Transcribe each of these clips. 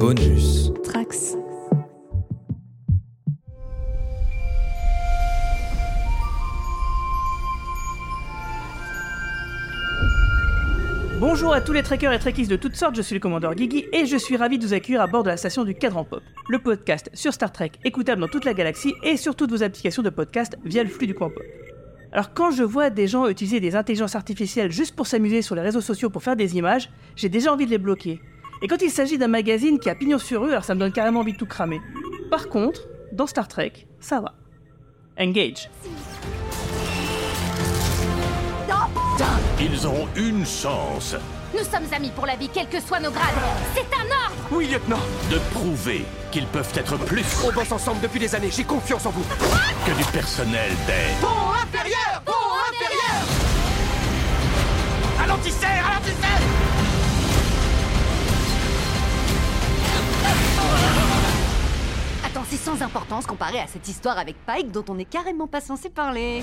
Bonus. Trax. Bonjour à tous les trekkers et trekkies de toutes sortes, je suis le commandeur Guigui et je suis ravi de vous accueillir à bord de la station du Cadran Pop, le podcast sur Star Trek écoutable dans toute la galaxie et sur toutes vos applications de podcast via le flux du coin pop. Alors quand je vois des gens utiliser des intelligences artificielles juste pour s'amuser sur les réseaux sociaux pour faire des images, j'ai déjà envie de les bloquer. Et quand il s'agit d'un magazine qui a pignon sur rue, alors ça me donne carrément envie de tout cramer. Par contre, dans Star Trek, ça va. Engage. Ils ont une chance Nous sommes amis pour la vie, quels que soient nos grades. C'est un ordre Oui, lieutenant de prouver qu'ils peuvent être plus On bosse ensemble depuis des années, j'ai confiance en vous que du personnel inférieur Pont inférieur Attends, c'est sans importance comparé à cette histoire avec Pike dont on n'est carrément pas censé parler.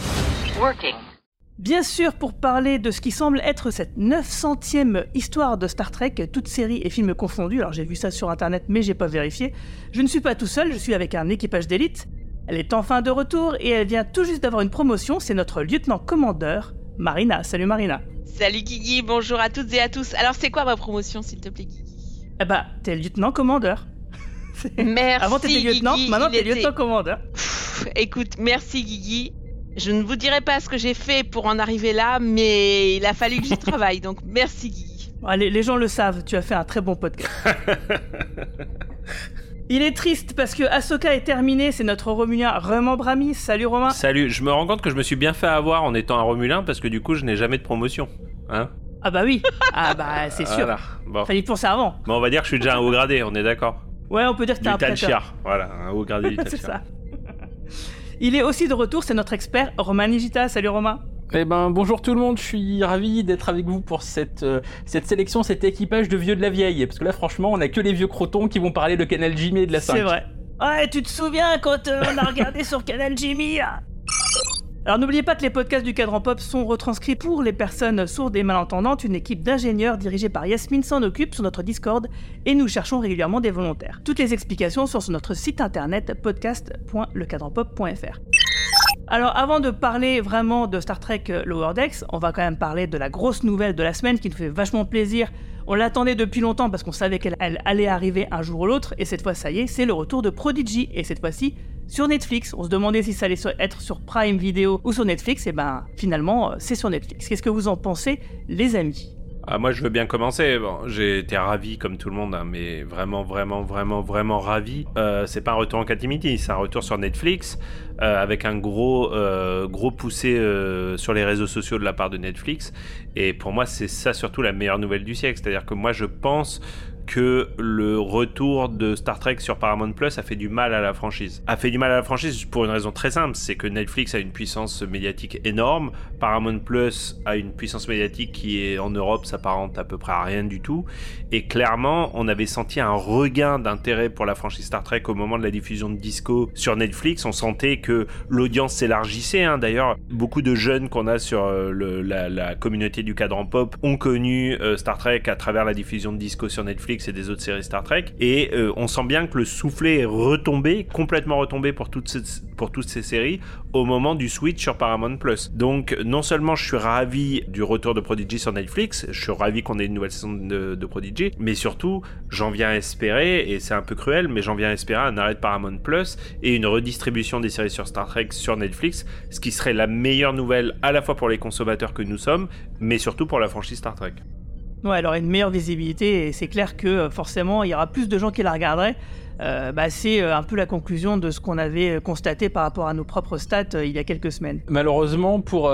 Bien sûr, pour parler de ce qui semble être cette 900e histoire de Star Trek, toutes séries et films confondus, alors j'ai vu ça sur internet mais j'ai pas vérifié, je ne suis pas tout seul, je suis avec un équipage d'élite. Elle est enfin de retour et elle vient tout juste d'avoir une promotion, c'est notre lieutenant-commandeur, Marina. Salut Marina. Salut Guigui, bonjour à toutes et à tous. Alors c'est quoi ma promotion s'il te plaît Guigui? Eh bah, t'es lieutenant-commandeur. Merci Avant t'étais lieutenant, Guigui, maintenant t'es était- lieutenant-commandeur. Écoute, merci Guigui. Je ne vous dirai pas ce que j'ai fait pour en arriver là, mais il a fallu que j'y travaille, donc merci Guigui. Allez, les gens le savent, tu as fait un très bon podcast. Il est triste parce que Ahsoka est terminée, c'est notre Romulien Romain Brami. Salut Romain. Salut, je me rends compte que je me suis bien fait avoir en étant un Romulin parce que du coup je n'ai jamais de promotion. Hein Ah bah oui. Ah bah c'est sûr. Voilà. Bon. Fallait penser avant. Bon, on va dire que je suis déjà un haut gradé, on est d'accord. Ouais, on peut dire que t'es Du un. Talchiar. Voilà, un haut gradé du C'est ça. Il est aussi de retour, c'est notre expert Romain Nigita. Salut Romain. Eh ben bonjour tout le monde, je suis ravi d'être avec vous pour cette, euh, cette sélection, cet équipage de vieux de la vieille. Parce que là franchement, on a que les vieux crotons qui vont parler de Canal Jimmy et de la 5. C'est vrai. Ouais, tu te souviens quand euh, on a regardé sur Canal Jimmy ah alors n'oubliez pas que les podcasts du Cadran Pop sont retranscrits pour les personnes sourdes et malentendantes. Une équipe d'ingénieurs dirigée par Yasmine s'en occupe sur notre Discord et nous cherchons régulièrement des volontaires. Toutes les explications sont sur notre site internet podcast.lecadranpop.fr. Alors avant de parler vraiment de Star Trek euh, Lower Decks, on va quand même parler de la grosse nouvelle de la semaine qui nous fait vachement plaisir. On l'attendait depuis longtemps parce qu'on savait qu'elle elle allait arriver un jour ou l'autre, et cette fois ça y est, c'est le retour de Prodigy, et cette fois-ci sur Netflix. On se demandait si ça allait être sur Prime Video ou sur Netflix, et ben finalement euh, c'est sur Netflix. Qu'est-ce que vous en pensez, les amis? Ah, moi je veux bien commencer. J'ai été ravi comme tout le monde, hein, mais vraiment, vraiment, vraiment, vraiment ravi. Euh, c'est pas un retour en catimini, c'est un retour sur Netflix euh, avec un gros, euh, gros poussé sur les réseaux sociaux de la part de Netflix. Et pour moi, c'est ça surtout la meilleure nouvelle du siècle. C'est-à-dire que moi je pense que le retour de Star Trek sur Paramount Plus a fait du mal à la franchise. A fait du mal à la franchise pour une raison très simple, c'est que Netflix a une puissance médiatique énorme, Paramount Plus a une puissance médiatique qui est en Europe s'apparente à peu près à rien du tout, et clairement on avait senti un regain d'intérêt pour la franchise Star Trek au moment de la diffusion de Disco sur Netflix, on sentait que l'audience s'élargissait, hein. d'ailleurs beaucoup de jeunes qu'on a sur euh, la communauté du cadran pop ont connu euh, Star Trek à travers la diffusion de Disco sur Netflix et des autres séries Star Trek. Et euh, on sent bien que le soufflet est retombé, complètement retombé pour toutes, ces, séries au moment du switch sur Paramount Plus. Donc non seulement je suis ravi du retour de Prodigy sur Netflix, je suis ravi qu'on ait une nouvelle saison de, Prodigy, mais surtout j'en viens espérer, et c'est un peu cruel, mais j'en viens espérer un arrêt de Paramount Plus et une redistribution des séries sur Star Trek sur Netflix, ce qui serait la meilleure nouvelle à la fois pour les consommateurs que nous sommes, mais surtout pour la franchise Star Trek. Ouais, alors une meilleure visibilité, et c'est clair que euh, forcément il y aura plus de gens qui la regarderaient. Euh, bah, c'est euh, un peu la conclusion de ce qu'on avait constaté par rapport à nos propres stats euh, il y a quelques semaines. Malheureusement, pour,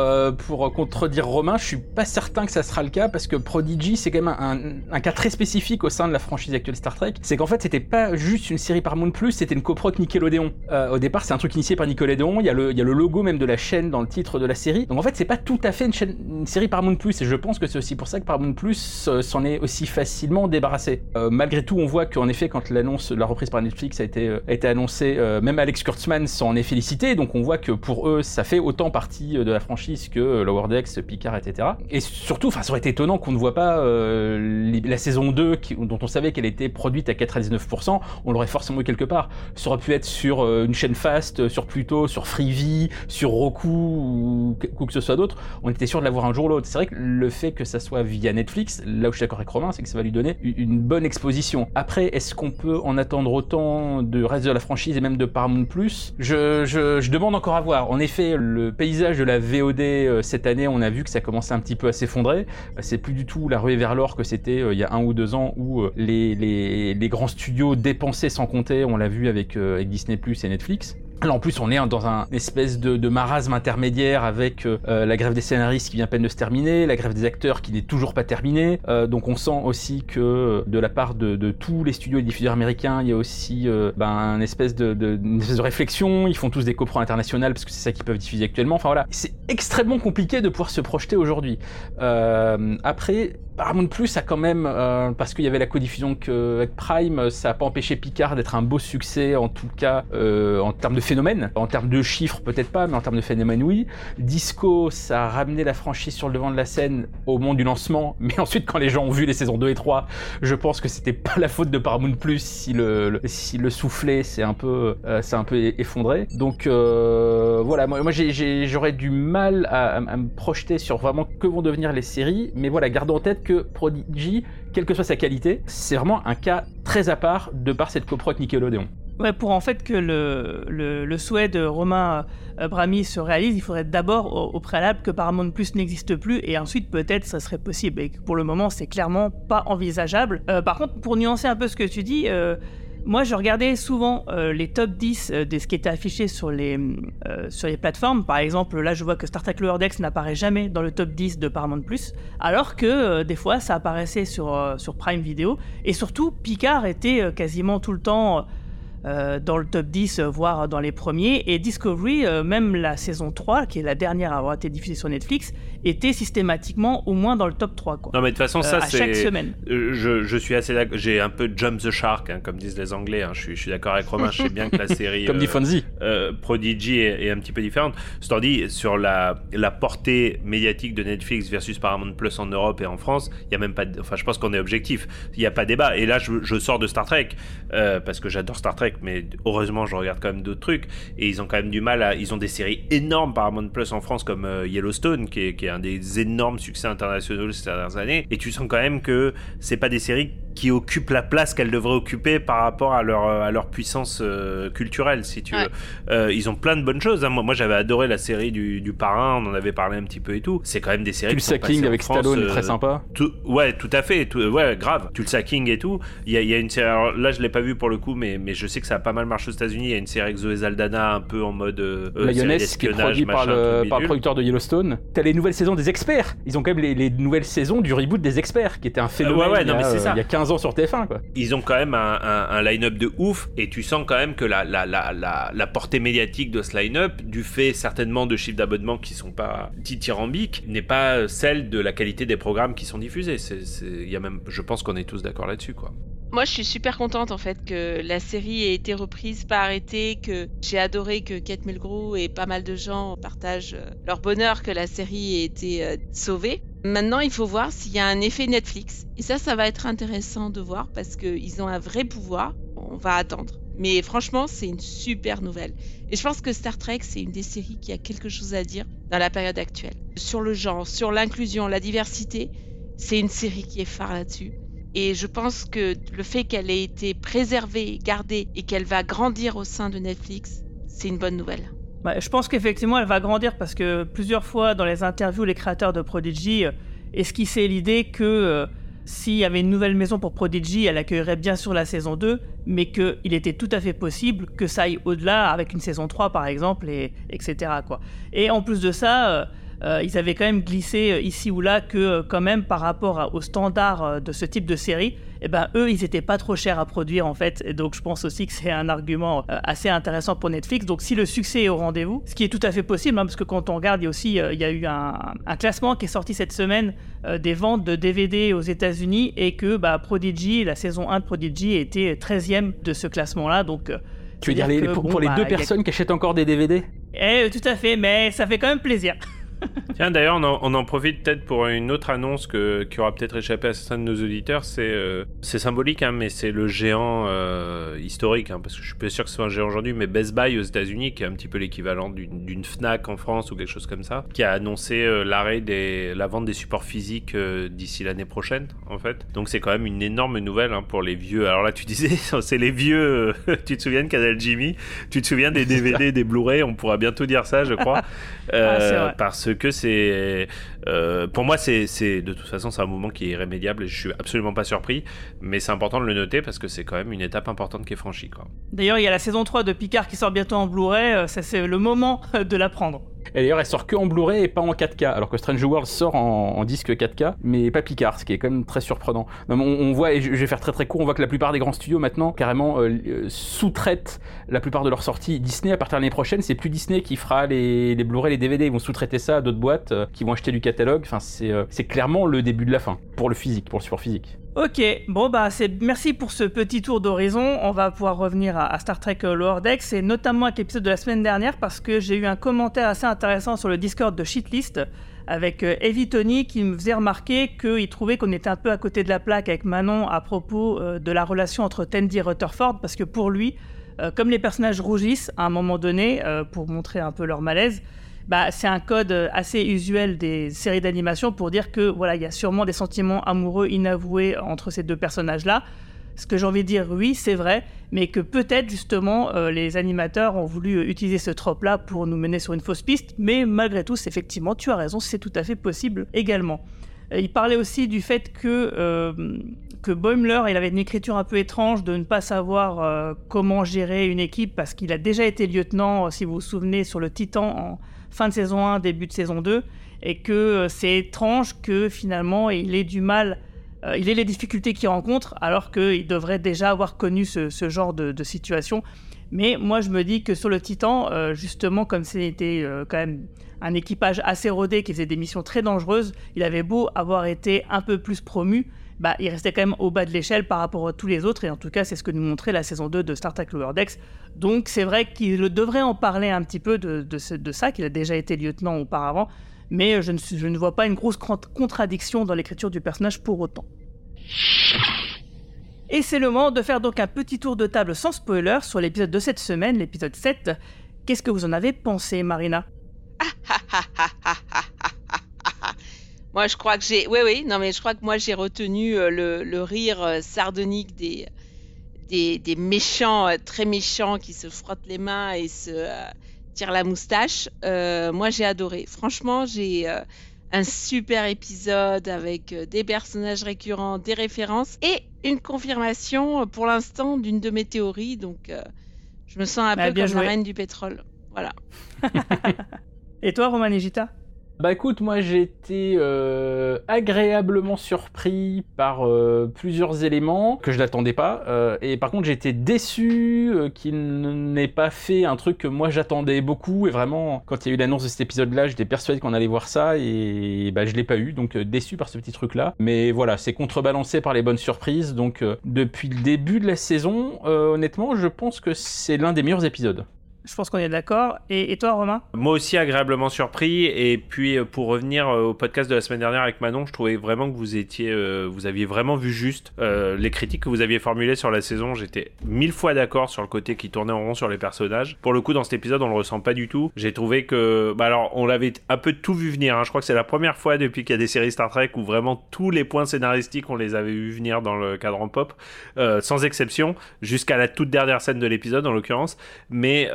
pour contredire Romain, je suis pas certain que ça sera le cas parce que Prodigy, c'est quand même un, cas très spécifique au sein de la franchise actuelle Star Trek. C'est qu'en fait, c'était pas juste une série Paramount Plus, c'était une coproc Nickelodeon. Au départ, c'est un truc initié par Nickelodeon. Il y, a le, il y a le logo même de la chaîne dans le titre de la série. Donc en fait, c'est pas tout à fait une, série Paramount Plus. Et je pense que c'est aussi pour ça que Paramount Plus euh, s'en est aussi facilement débarrassé. Malgré tout, on voit qu'en effet, quand l'annonce la reprise Netflix a été, euh, été annoncée. Euh, même Alex Kurtzman s'en est félicité, donc on voit que pour eux, ça fait autant partie de la franchise que Lower Decks, Picard, etc. Et surtout, ça aurait été étonnant qu'on ne voit pas la saison 2, qui, dont on savait qu'elle était produite à 99%, on l'aurait forcément eu quelque part. Ça aurait pu être sur une chaîne fast, sur Pluto, sur Freevee, sur Roku ou, ou que ce soit d'autre. On était sûr de l'avoir un jour ou l'autre. C'est vrai que le fait que ça soit via Netflix, là où je suis d'accord avec Romain, c'est que ça va lui donner une bonne exposition. Après, est-ce qu'on peut en attendre autant de reste de la franchise et même de Paramount Plus je, demande encore à voir. En effet, le paysage de la VOD euh, cette année, on a vu que ça commençait un petit peu à s'effondrer. C'est plus du tout la ruée vers l'or que c'était euh, il y a un ou deux ans où euh, les grands studios dépensaient sans compter. On l'a vu avec, avec Disney Plus et Netflix. Là, en plus, on est dans un espèce de, marasme intermédiaire avec euh, la grève des scénaristes qui vient à peine de se terminer, la grève des acteurs qui n'est toujours pas terminée. Euh, donc, on sent aussi que de la part de, tous les studios et diffuseurs américains, il y a aussi euh, ben, une, espèce de, une espèce de réflexion. Ils font tous des copros internationales parce que c'est ça qu'ils peuvent diffuser actuellement. Enfin voilà, c'est extrêmement compliqué de pouvoir se projeter aujourd'hui. après, Paramount Plus a quand même, parce qu'il y avait la codiffusion avec Prime, ça n'a pas empêché Picard d'être un beau succès, en tout cas en termes de phénomène. En termes de chiffres, peut-être pas, mais en termes de phénomène, oui. Disco, ça a ramené la franchise sur le devant de la scène au moment du lancement, mais ensuite, quand les gens ont vu les saisons 2 et 3, je pense que c'était pas la faute de Paramount Plus si le, si le soufflet s'est un peu, euh, un peu effondré. Donc euh, voilà, moi, j'aurais du mal à, me projeter sur vraiment que vont devenir les séries, mais voilà, gardons en tête que Prodigy, quelle que soit sa qualité, c'est vraiment un cas très à part de par cette coproc Nickelodeon. Pour en fait que le, le, souhait de Romain euh, Brami se réalise, il faudrait d'abord au, préalable que Paramount Plus n'existe plus et ensuite peut-être ça serait possible. Et pour le moment, c'est clairement pas envisageable. Euh, par contre, pour nuancer un peu ce que tu dis, euh, moi je regardais souvent les top 10 de ce qui était affiché sur les, sur les plateformes. Par exemple, là je vois que Star Trek Lower Decks n'apparaît jamais dans le top 10 de Paramount alors que des fois ça apparaissait sur, sur Prime Video. Et surtout, Picard était quasiment tout le temps euh, dans le top 10, euh, voire dans les premiers. Et Discovery, euh, même la saison 3, qui est la dernière à avoir été diffusée sur Netflix, était systématiquement au moins dans le top 3. Quoi. Non, mais de toute façon, ça, c'est. chaque semaine. Je, je suis assez d'accord. J'ai un peu jump the shark, hein, comme disent les Anglais. Hein. Je, suis, je suis d'accord avec Romain. je sais bien que la série. comme dit Fonzie. Prodigy est, un petit peu différente. Cest dit, sur la, la portée médiatique de Netflix versus Paramount Plus en Europe et en France, il y a même pas. Enfin, je pense qu'on est objectif. Il n'y a pas débat. Et là, je, je sors de Star Trek parce que j'adore Star Trek mais heureusement, je regarde quand même d'autres trucs. Et ils ont quand même du mal à. Ils ont des séries énormes Paramount Plus en France, comme euh, Yellowstone, qui est, qui est, un des énormes succès internationaux ces dernières années. Et tu sens quand même que c'est pas des séries qui occupent la place qu'elles devraient occuper par rapport à leur, à leur puissance euh, culturelle, si tu veux. Euh, ils ont plein de bonnes choses. Hein. Moi, moi j'avais adoré la série du, du, Parrain, on en avait parlé un petit peu et tout. C'est quand même des séries. Tulsa avec Stallone, très sympa. Tout, ouais, tout à fait. Tout, ouais, grave. Tulsa King et tout. Il y a, y a, une série. Alors là, je l'ai pas vu pour le coup, mais, mais je sais que ça a pas mal marché aux États-Unis. Il y a une série avec Zoé Zaldana un peu en mode. Euh, Mayonnaise qui est produit par, le, par le producteur de Yellowstone. T'as les nouvelles saisons des experts. Ils ont quand même les, les, nouvelles saisons du reboot des experts, qui était un phénomène ouais, non, il, y a, mais ça. il y a 15 ans sur TF1. Quoi. Ils ont quand même un, un, un line-up de ouf et tu sens quand même que la, la, la, la, la portée médiatique de ce line-up, du fait certainement de chiffres d'abonnement qui sont pas dithyrambiques, n'est pas celle de la qualité des programmes qui sont diffusés. C'est, c'est, y a même, je pense qu'on est tous d'accord là-dessus. quoi. Moi, je suis super contente en fait que la série ait été reprise, pas arrêtée, que j'ai adoré que Kate Mulgrew et pas mal de gens partagent euh, leur bonheur que la série ait été euh, sauvée. Maintenant, il faut voir s'il y a un effet Netflix. Et ça, ça va être intéressant de voir parce qu'ils ont un vrai pouvoir. On va attendre. Mais franchement, c'est une super nouvelle. Et je pense que Star Trek, c'est une des séries qui a quelque chose à dire dans la période actuelle. Sur le genre, sur l'inclusion, la diversité, c'est une série qui est phare là-dessus. Et je pense que le fait qu'elle ait été préservée, gardée et qu'elle va grandir au sein de Netflix, c'est une bonne nouvelle. Je pense qu'effectivement, elle va grandir parce que plusieurs fois dans les interviews, les créateurs de Prodigy euh, esquissaient l'idée que euh, s'il y avait une nouvelle maison pour Prodigy, elle accueillerait bien sûr la saison 2, mais qu'il était tout à fait possible que ça aille au-delà avec une saison 3 par exemple, et, etc. Quoi. Et en plus de ça, euh, ils avaient quand même glissé euh, ici ou là que euh, quand même par rapport aux standards euh, de ce type de série, eh ben eux ils étaient pas trop chers à produire en fait. Et donc je pense aussi que c'est un argument euh, assez intéressant pour Netflix. Donc si le succès est au rendez-vous, ce qui est tout à fait possible, hein, parce que quand on regarde, il y a aussi euh, il y a eu un, un classement qui est sorti cette semaine euh, des ventes de DVD aux États-Unis et que bah, Prodigy, la saison 1 de Prodigy était 13e de ce classement-là. Donc euh, Tu veux dire c'est-à-dire les- que, pour, bon, pour les bah, deux a- personnes qui achètent encore des DVD Eh, tout à fait, mais ça fait quand même plaisir. Tiens, d'ailleurs, on en, on en profite peut-être pour une autre annonce que, qui aura peut-être échappé à certains de nos auditeurs. C'est euh, symbolique, hein, mais c'est le géant euh, historique, hein, parce que je suis pas sûr que ce soit un géant aujourd'hui, mais Best Buy aux États-Unis, qui est un petit peu l'équivalent d'une Fnac en France ou quelque chose comme ça, qui a annoncé euh, l'arrêt des la vente des supports physiques d'ici l'année prochaine, en fait. Donc c'est quand même une énorme nouvelle hein, pour les vieux. Alors là, tu disais, c'est les vieux. tu te souviens de Canal Jimmy? Tu te souviens des DVD, des Blu-ray? On pourra bientôt dire ça, je crois. Ah, parce que c'est euh, pour moi c'est de toute façon c'est un mouvement qui est irrémédiable et je suis absolument pas surpris mais c'est important de le noter parce que c'est quand même une étape importante qui est franchie. D'ailleurs, il y a la saison 3 de Picard qui sort bientôt en Blu-ray, euh, ça c'est le moment de l'apprendre. Et d'ailleurs, elle sort que en Blu-ray et pas en 4K, alors que Strange World sort en, en disque 4K, mais pas Picard, ce qui est quand même très surprenant. Non, on, on voit, et je je vais faire très très court, on voit que la plupart des grands studios maintenant carrément euh, sous-traitent la plupart de leurs sorties. Disney, à partir de l'année prochaine, c'est plus Disney qui fera les, les Blu-ray, les DVD, ils vont sous-traiter ça à d'autres boîtes euh, qui vont acheter du euh, c'est clairement le début de la fin pour le physique, pour le support physique. Ok, bon bah c'est merci pour ce petit tour d'horizon. On va pouvoir revenir à, Star Trek euh, Lower Decks et notamment avec l'épisode de la semaine dernière parce que j'ai eu un commentaire assez intéressant sur le Discord de Shitlist avec euh, Evie Tony qui me faisait remarquer qu'il trouvait qu'on était un peu à côté de la plaque avec Manon à propos euh, de la relation entre Tandy et Rutherford parce que pour lui, comme les personnages rougissent à un moment donné pour montrer un peu leur malaise, bah, c'est un code assez usuel des séries d'animation pour dire que voilà, il y a sûrement des sentiments amoureux inavoués entre ces deux personnages-là. Ce que j'ai envie de dire, oui, c'est vrai, mais que peut-être justement euh, les animateurs ont voulu utiliser ce trope-là pour nous mener sur une fausse piste, mais malgré tout, effectivement, tu as raison, c'est tout à fait possible également. Euh, Il parlait aussi du fait que, euh, que Boimler, il avait une écriture un peu étrange de ne pas savoir euh, comment gérer une équipe parce qu'il a déjà été lieutenant, si vous vous souvenez, sur le Titan en fin de saison 1, début de saison 2, et que euh, c'est étrange que finalement il ait du mal, euh, il ait les difficultés qu'il rencontre alors qu'il devrait déjà avoir connu ce, genre de, situation. Mais moi je me dis que sur le Titan, euh, justement comme c'était quand même un équipage assez rodé qui faisait des missions très dangereuses, il avait beau avoir été un peu plus promu, bah, il restait quand même au bas de l'échelle par rapport à tous les autres, et en tout cas, c'est ce que nous montrait la saison 2 de Star Trek Lower Decks. Donc, c'est vrai qu'il devrait en parler un petit peu de, ça, qu'il a déjà été lieutenant auparavant, mais je ne, je ne vois pas une grosse contradiction dans l'écriture du personnage pour autant. Et c'est le moment de faire donc un petit tour de table sans spoiler sur l'épisode de cette semaine, l'épisode 7. Qu'est-ce que vous en avez pensé, Marina? moi, je crois que j'ai. Oui, oui, non, mais je crois que moi, j'ai retenu euh, le, le rire euh, sardonique des, des, des méchants, euh, très méchants, qui se frottent les mains et se tirent la moustache. Moi, j'ai adoré. Franchement, j'ai un super épisode avec des personnages récurrents, des références et une confirmation, pour l'instant, d'une de mes théories. Donc, je me sens un Ah, peu bien comme joué. la reine du pétrole. Voilà. Et toi, Roman Bah écoute, moi j'ai été euh, agréablement surpris par euh, plusieurs éléments que je n'attendais pas. euh, et par contre j'ai été déçu qu'il n'ait pas fait un truc que moi j'attendais beaucoup. Et vraiment, quand il y a eu l'annonce de cet épisode-là, j'étais persuadé qu'on allait voir ça. Et bah je l'ai pas eu, donc déçu par ce petit truc-là. Mais voilà, c'est contrebalancé par les bonnes surprises. Donc depuis le début de la saison, honnêtement, je pense que c'est l'un des meilleurs épisodes. Je pense qu'on est d'accord. Et, toi, Romain? Moi aussi agréablement surpris et puis euh, pour revenir euh, au podcast de la semaine dernière avec Manon, je trouvais vraiment que vous étiez, euh, vous aviez vraiment vu juste les critiques que vous aviez formulées sur la saison. J'étais mille fois d'accord sur le côté qui tournait en rond sur les personnages. Pour le coup, dans cet épisode, on le ressent pas du tout. J'ai trouvé que, bah alors, on l'avait un peu tout vu venir. hein. Je crois que c'est la première fois depuis qu'il y a des séries Star Trek où vraiment tous les points scénaristiques on les avait vu venir dans le cadran pop, sans exception, jusqu'à la toute dernière scène de l'épisode en l'occurrence mais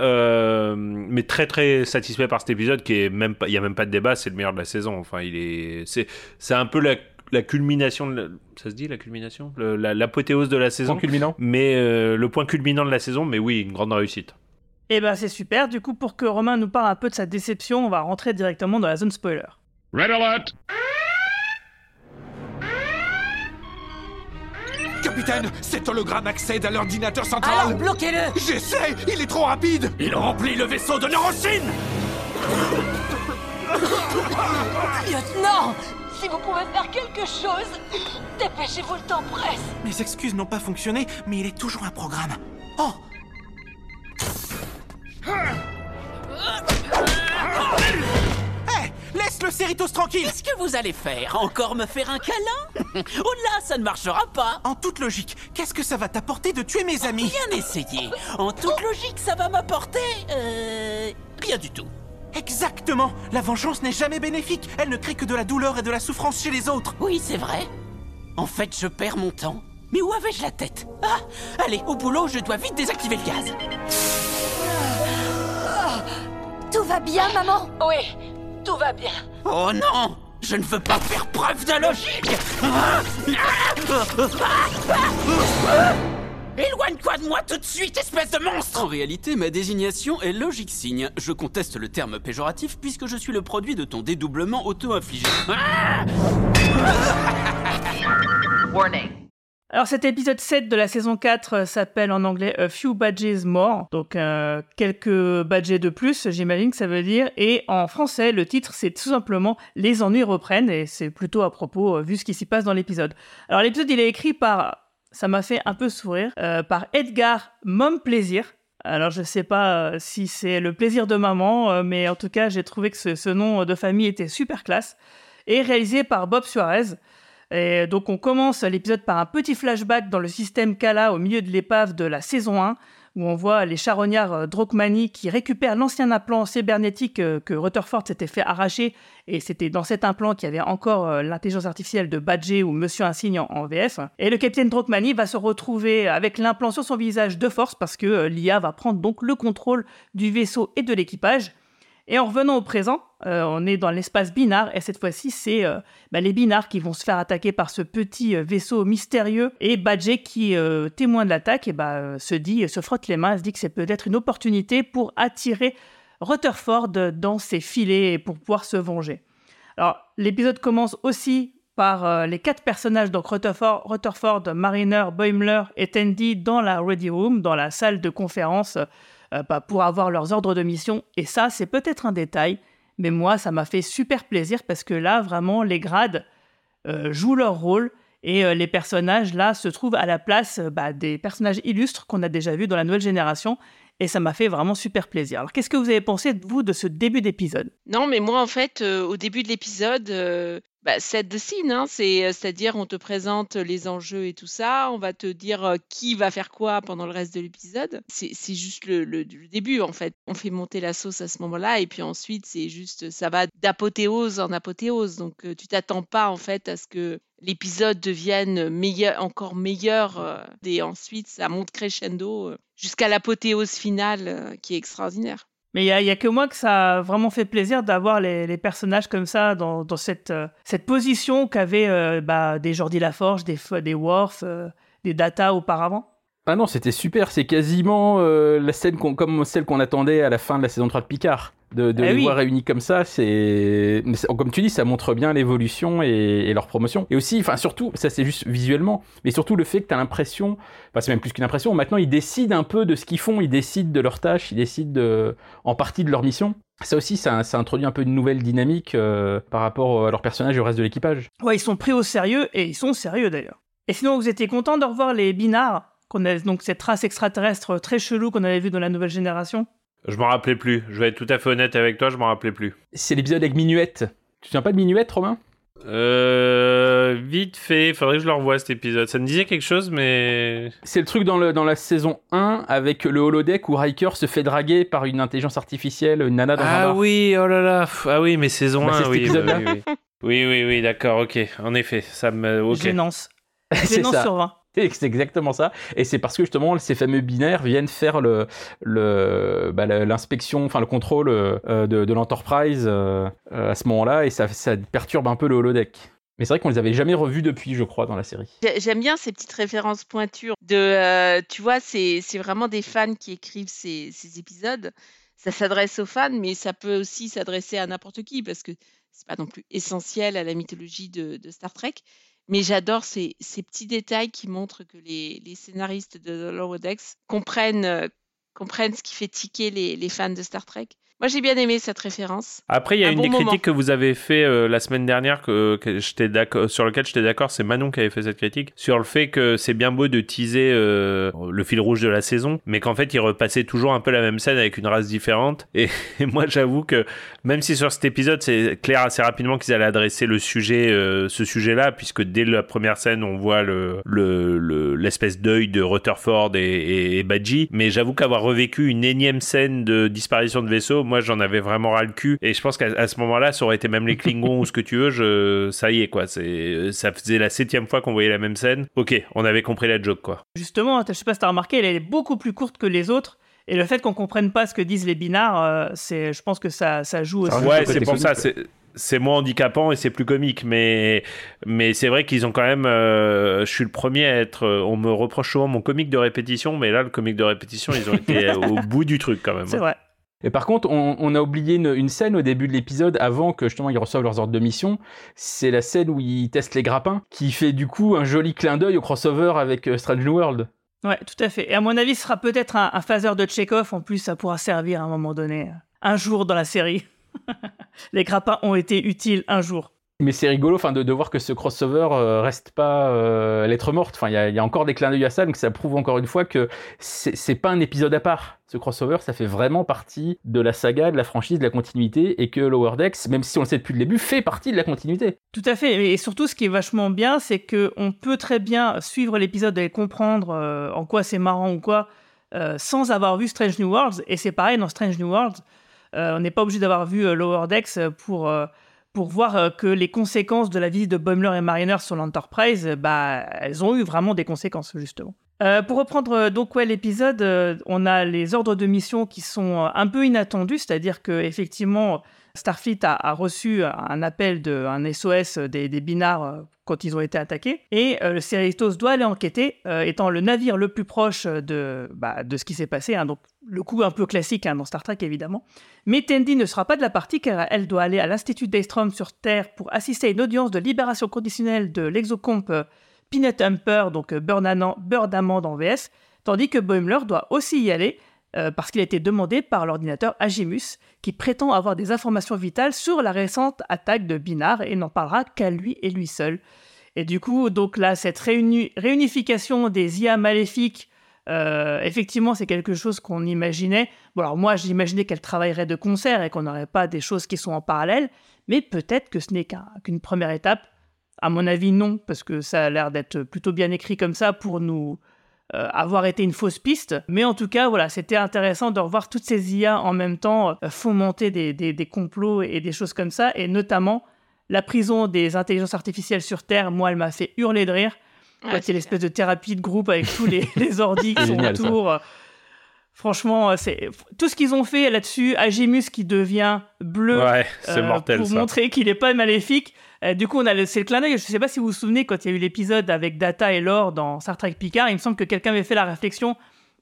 mais très très satisfait par cet épisode qui est même pas il y a même pas de débat c'est le meilleur de la saison enfin il est c'est c'est un peu la, la culmination de la- ça se dit la culmination? Le- la- l'apothéose de la saison Point culminant. mais euh, le point culminant de la saison mais oui une grande réussite Et ben c'est super, du coup pour que Romain nous parle un peu de sa déception, on va rentrer directement dans la zone spoiler. Red alert! Capitaine, cet hologramme accède à l'ordinateur central. Alors bloquez-le. J'essaie Il est trop rapide. Il remplit le vaisseau de Neurochine Lieutenant Si vous pouvez faire quelque chose, dépêchez-vous, le temps presse Mes excuses n'ont pas fonctionné, mais il est toujours un programme. Oh! Hé Laisse le Cerritos tranquille Qu'est-ce que vous allez faire Encore me faire un câlin Oh là, ça ne marchera pas En toute logique, qu'est-ce que ça va t'apporter de tuer mes amis Bien essayé En toute logique, ça va m'apporter... Euh... Rien du tout. Exactement La vengeance n'est jamais bénéfique, elle ne crée que de la douleur et de la souffrance chez les autres Oui, c'est vrai. En fait, je perds mon temps. Mais où avais-je la tête Ah Allez, au boulot, je dois vite désactiver le gaz. Tout va bien, maman? Oui, tout va bien. Oh non Je ne veux pas faire preuve de logique Éloigne-toi de moi tout de suite, espèce de monstre En réalité, ma désignation est logique signe. Je conteste le terme péjoratif puisque je suis le produit de ton dédoublement auto-infligé. Warning. Alors cet épisode 7 de la saison 4 euh, s'appelle en anglais A Few Badges More, donc euh, quelques badges de plus, j'imagine que ça veut dire, et en français le titre c'est tout simplement Les ennuis reprennent, et c'est plutôt à propos euh, vu ce qui s'y passe dans l'épisode. Alors l'épisode il est écrit par, ça m'a fait un peu sourire, par Edgar Mom Plaisir. Alors je sais pas si c'est le plaisir de maman, mais en tout cas j'ai trouvé que ce nom de famille était super classe, et réalisé par Bob Suarez. Et donc on commence l'épisode par un petit flashback dans le système Kala au milieu de l'épave de la saison 1, où on voit les charognards euh, Drokmani qui récupèrent l'ancien implant cybernétique euh, que Rutherford s'était fait arracher, et c'était dans cet implant qu'il y avait encore euh, l'intelligence artificielle de Badger ou Monsieur Insigne en, VF. Et le capitaine Drokmani va se retrouver avec l'implant sur son visage de force parce que l'IA va prendre donc le contrôle du vaisseau et de l'équipage. Et en revenant au présent, euh, on est dans l'espace binaire et cette fois-ci, c'est euh, bah, les binars qui vont se faire attaquer par ce petit euh, vaisseau mystérieux. Et Badger, qui euh, témoin de l'attaque, et bah, euh, se dit, se frotte les mains, se dit que c'est peut-être une opportunité pour attirer Rutherford dans ses filets et pour pouvoir se venger. Alors, l'épisode commence aussi par les quatre personnages, donc Rutherford, Rutherford, Mariner, Boimler et Tandy dans la Ready Room, dans la salle de conférence, euh, pour avoir leurs ordres de mission. Et ça, c'est peut-être un détail, mais moi, ça m'a fait super plaisir parce que là, vraiment, les grades euh, jouent leur rôle et euh, les personnages, là, se trouvent à la place euh, bah, des personnages illustres qu'on a déjà vus dans la nouvelle génération. Et ça m'a fait vraiment super plaisir. Alors, qu'est-ce que vous avez pensé, vous, de ce début d'épisode? Non, mais moi, en fait, euh, au début de l'épisode, euh, bah, hein, c'est, euh, c'est-à-dire on te présente les enjeux et tout ça, on va te dire euh, qui va faire quoi pendant le reste de l'épisode. C'est, juste le, le- début, en fait. On fait monter la sauce à ce moment-là, et puis ensuite, c'est juste, ça va d'apothéose en apothéose. Donc, tu t'attends pas, en fait, à ce que l'épisode devienne encore meilleur, euh, et ensuite, ça monte crescendo euh, jusqu'à l'apothéose finale, euh, qui est extraordinaire. Mais il y a, que moi que ça a vraiment fait plaisir d'avoir les, personnages comme ça dans, cette, position qu'avaient bah, des Jordi Laforge, des, des Worf, des Data auparavant. Ah non, c'était super, c'est quasiment euh, la scène comme celle qu'on attendait à la fin de la saison 3 de Picard. De, de Eh les oui. voir réunis comme ça, c'est. Comme tu dis, ça montre bien l'évolution et, et leur promotion. Et aussi, enfin, surtout, ça c'est juste visuellement, mais surtout le fait que tu as l'impression, enfin, c'est même plus qu'une impression, maintenant ils décident un peu de ce qu'ils font, ils décident de leurs tâches, ils décident de, en partie de leur mission. Ça aussi, ça, ça introduit un peu une nouvelle dynamique euh, par rapport à leur personnage et au reste de l'équipage. Ouais, ils sont pris au sérieux et ils sont sérieux d'ailleurs. Et sinon, vous étiez content de revoir les binars, qu'on a, donc cette race extraterrestre très chelou qu'on avait vu dans la nouvelle génération Je m'en rappelais plus. Je vais être tout à fait honnête avec toi, je m'en rappelais plus. C'est l'épisode avec Minuette. Tu te souviens pas de Minuette, Romain? Euh, vite fait, faudrait que je le revoie cet épisode. Ça me disait quelque chose, mais C'est le truc dans, le, dans la saison 1 avec le holodeck où Riker se fait draguer par une intelligence artificielle, une nana dans un ah bar. oui, oh là là, ah oui, mais saison Bah, c'est 1, cet oui, oui, oui. Oui, oui, oui, d'accord, ok. En effet, ça me. Ok. Gênance. Gênance sur 20. C'est exactement ça. Et c'est parce que justement ces fameux binaires viennent faire le le bah, le- l'inspection, enfin le contrôle euh, de, de l'Enterprise euh, à ce moment-là, et ça, perturbe un peu le holodeck. Mais c'est vrai qu'on les avait jamais revus depuis, je crois, dans la série. J'aime bien ces petites références pointures. De, euh, tu vois, c'est vraiment des fans qui écrivent ces, épisodes. Ça s'adresse aux fans, mais ça peut aussi s'adresser à n'importe qui parce que c'est pas non plus essentiel à la mythologie de Star Trek. Mais j'adore ces, petits détails qui montrent que les, scénaristes de Lower Decks comprennent, euh, comprennent ce qui fait tiquer les fans de Star Trek. Moi, j'ai bien aimé cette référence. Après, il y a Un une bon des moment. critiques que vous avez fait euh, la semaine dernière que, que j'étais d'accord, sur lequel j'étais d'accord. C'est Manon qui avait fait cette critique sur le fait que c'est bien beau de teaser euh, le fil rouge de la saison, mais qu'en fait, il repassait toujours un peu la même scène avec une race différente. Et, et moi, j'avoue que même si sur cet épisode, c'est clair assez rapidement qu'ils allaient adresser le sujet, euh, ce sujet-là, puisque dès la première scène, on voit le le- le- l'espèce d'œil de Rutherford et, et, et Badgie. Mais j'avoue qu'avoir revécu une énième scène de disparition de vaisseau, moi, j'en avais vraiment ras le cul. Et je pense qu'à ce moment-là, ça aurait été même les Klingons ou ce que tu veux. Je, ça y est, quoi. C'est, ça faisait la septième fois qu'on voyait la même scène. Ok, on avait compris la joke, quoi. Justement, je sais pas si t'as remarqué, elle est beaucoup plus courte que les autres. Et le fait qu'on comprenne pas ce que disent les binards, euh, c'est, je pense que ça, ça joue aussi. Ouais, c'est pour ça. C'est, c'est moins handicapant et c'est plus comique, mais mais c'est vrai qu'ils ont quand même. euh, je suis le premier à être. euh, On me reproche souvent mon comique de répétition, mais là, le comique de répétition, ils ont été au bout du truc quand même. C'est vrai. Et par contre, on, a oublié une, scène au début de l'épisode, avant que justement ils reçoivent leurs ordres de mission. C'est la scène où ils testent les grappins, qui fait du coup un joli clin d'œil au crossover avec euh, Strange New World. Ouais, tout à fait. Et à mon avis, ce sera peut-être un, un phaser de Chekhov. En plus, ça pourra servir à un moment donné, un jour dans la série. les grappins ont été utiles un jour. Mais c'est rigolo enfin, de, de voir que ce crossover euh, reste pas euh, lettre morte. Enfin, il y a, encore des clins d'œil à ça, donc ça prouve encore une fois que c'est pas un épisode à part. Ce crossover, ça fait vraiment partie de la saga, de la franchise, de la continuité, et que Lower Decks, même si on le sait depuis le début, fait partie de la continuité. Tout à fait. Et surtout, ce qui est vachement bien, c'est que on peut très bien suivre l'épisode et comprendre euh, en quoi c'est marrant ou quoi, euh, sans avoir vu Strange New Worlds. Et c'est pareil dans Strange New Worlds. On n'est pas obligé d'avoir vu Lower Decks pour, pour voir euh, que les conséquences de la visite de Boimler et Mariner sur l'Enterprise, euh, bah, elles ont eu vraiment des conséquences, justement. Euh, pour reprendre donc ouais, l'épisode, on a les ordres de mission qui sont un peu inattendus, c'est-à-dire que effectivement Starfleet a, reçu un appel de un SOS des, des binards euh, quand ils ont été attaqués et euh, le Cerritos doit aller enquêter, euh, étant le navire le plus proche de bah, de ce qui s'est passé, hein, donc le coup un peu classique hein, dans Star Trek évidemment. Mais Tandy ne sera pas de la partie car elle doit aller à l'Institut Daystrom sur Terre pour assister à une audience de libération conditionnelle de l'exocomp euh, Peanut Humper, donc beurre d'amande en VS, tandis que Boimler doit aussi y aller euh, parce qu'il a été demandé par l'ordinateur Agimus, qui prétend avoir des informations vitales sur la récente attaque de Binard et n'en parlera qu'à lui et lui seul. Et du coup, donc là, cette réuni- réunification des IA maléfiques, euh, effectivement, c'est quelque chose qu'on imaginait. Bon, alors moi, j'imaginais qu'elles travailleraient de concert et qu'on n'aurait pas des choses qui sont en parallèle, mais peut-être que ce n'est qu'un- qu'une première étape. À mon avis, non, parce que ça a l'air d'être plutôt bien écrit comme ça pour nous euh, avoir été une fausse piste. Mais en tout cas, voilà, c'était intéressant de revoir toutes ces IA en même temps euh, fomenter des, des- des complots et des choses comme ça, et notamment la prison des intelligences artificielles sur Terre. Moi, elle m'a fait hurler de rire. Ouais, Quand il y a l'espèce de thérapie de groupe avec tous les, les ordis qui C'est sont génial, ça. autour. Franchement, euh, c'est tout ce qu'ils ont fait là-dessus. Agimus qui devient bleu Ouais, euh, mortel pour ça. montrer qu'il n'est pas maléfique. Euh, du coup, on a le, c'est le clin d'œil. Je sais pas si vous vous souvenez quand il y a eu l'épisode avec Data et Lore dans Star Trek Picard. Il me semble que quelqu'un avait fait la réflexion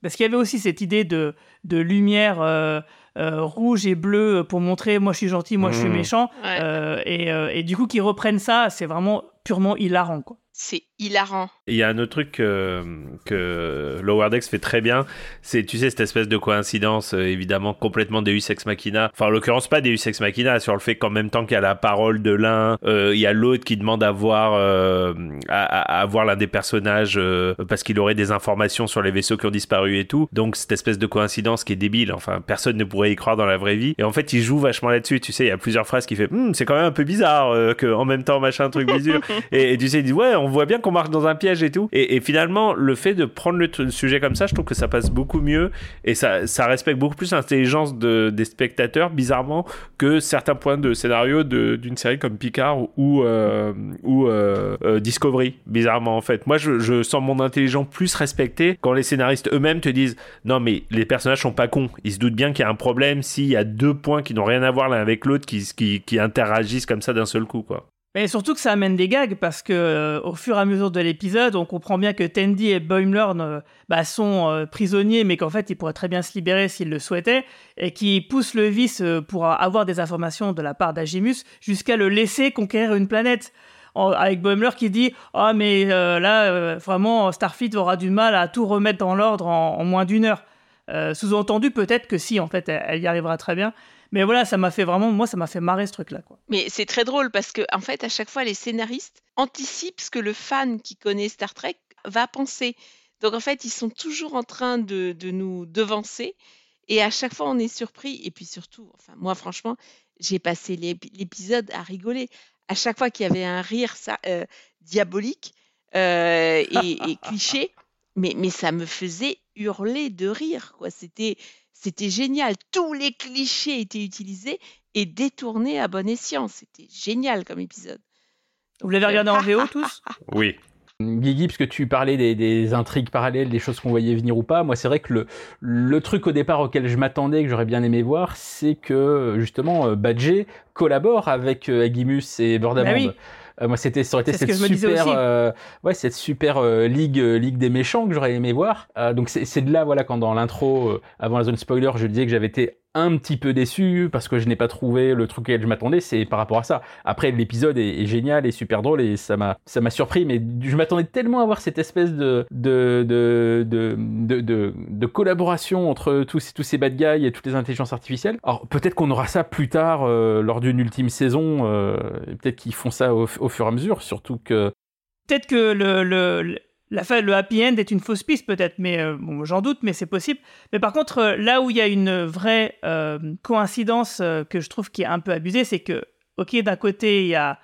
parce qu'il y avait aussi cette idée de, de lumière euh, euh, rouge et bleue pour montrer moi je suis gentil, moi je suis Mhm. méchant. Ouais. Euh, et, euh, et du coup, qu'ils reprennent ça, c'est vraiment purement hilarant. Quoi. C'est hilarant. Il y a un autre truc que, que Lower Decks fait très bien, c'est, tu sais, cette espèce de coïncidence, euh, évidemment, complètement Deus Ex Machina. Enfin, en l'occurrence, pas Deus Ex Machina, sur le fait qu'en même temps qu'il y a la parole de l'un, euh, il y a l'autre qui demande à voir, euh, à, à- à voir l'un des personnages euh, parce qu'il aurait des informations sur les vaisseaux qui ont disparu et tout. Donc, cette espèce de coïncidence qui est débile. Enfin, personne ne pourrait y croire dans la vraie vie. Et en fait, il joue vachement là-dessus. Tu sais, il y a plusieurs phrases qui fait, Hum, c'est quand même un peu bizarre que en même temps, machin, truc bizarre. et, et tu sais, il dit, ouais, on voit bien qu'on marche dans un piège et tout. Et, finalement, le fait de prendre le, sujet comme ça, je trouve que ça passe beaucoup mieux et ça, respecte beaucoup plus l'intelligence de, des spectateurs, bizarrement, que certains points de scénario d'une série comme Picard ou, euh, euh, euh, Discovery, bizarrement en fait. Moi, je, sens mon intelligence plus respectée quand les scénaristes eux-mêmes te disent non, mais les personnages sont pas cons. Ils se doutent bien qu'il y a un problème s'il y a deux points qui n'ont rien à voir l'un avec l'autre qui, qui, qui interagissent comme ça d'un seul coup, quoi. Et surtout que ça amène des gags parce que euh, au fur et à mesure de l'épisode, on comprend bien que Tandy et Boimler euh, bah, sont euh, prisonniers, mais qu'en fait ils pourraient très bien se libérer s'ils le souhaitaient, et qui poussent le vice pour avoir des informations de la part d'Agimus jusqu'à le laisser conquérir une planète. avec Boimler qui dit ah mais là vraiment Starfleet aura du mal à tout remettre dans l'ordre en, moins d'une heure. Sous-entendu peut-être que si en fait elle y arrivera très bien. Mais voilà, ça m'a fait vraiment, moi, ça m'a fait marrer ce truc-là. Quoi. Mais c'est très drôle parce que, en fait, à chaque fois, les scénaristes anticipent ce que le fan qui connaît Star Trek va penser. Donc, en fait, ils sont toujours en train de, de nous devancer. Et à chaque fois, on est surpris. Et puis surtout, enfin, moi, franchement, j'ai passé l'épisode à rigoler. À chaque fois qu'il y avait un rire ça, euh, diabolique euh, et, et cliché, mais, mais ça me faisait hurler de rire. Quoi. C'était, c'était génial. Tous les clichés étaient utilisés et détournés à bon escient. C'était génial comme épisode. Vous l'avez regardé en VO tous? Oui. Guigui, puisque tu parlais des, intrigues parallèles, des choses qu'on voyait venir ou pas, moi c'est vrai que le, le truc au départ auquel je m'attendais, que j'aurais bien aimé voir, c'est que justement euh, Badger collabore avec euh, Agimus et Bordamond. Bah euh, moi, c'était, ça aurait été cette super, euh, ouais, cette super euh, ligue, ligue des méchants que j'aurais aimé voir. donc c'est de là, voilà, quand dans l'intro, avant la zone spoiler, je disais que j'avais été un petit peu déçu parce que je n'ai pas trouvé le truc auquel je m'attendais, c'est par rapport à ça. Après, l'épisode est, génial et super drôle et ça m'a, surpris, mais je m'attendais tellement à voir cette espèce de, de, de, de, de, collaboration entre tous, tous ces bad guys et toutes les intelligences artificielles. Alors, peut-être qu'on aura ça plus tard euh, lors d'une ultime saison, euh, peut-être qu'ils font ça au, fur et à mesure, surtout que. Peut-être que le, la fin, le happy end est une fausse piste peut-être, mais euh, bon, j'en doute, mais c'est possible. Mais par contre, euh, là où il y a une vraie euh, coïncidence que je trouve qui est un peu abusée, c'est que, ok, d'un côté, il y a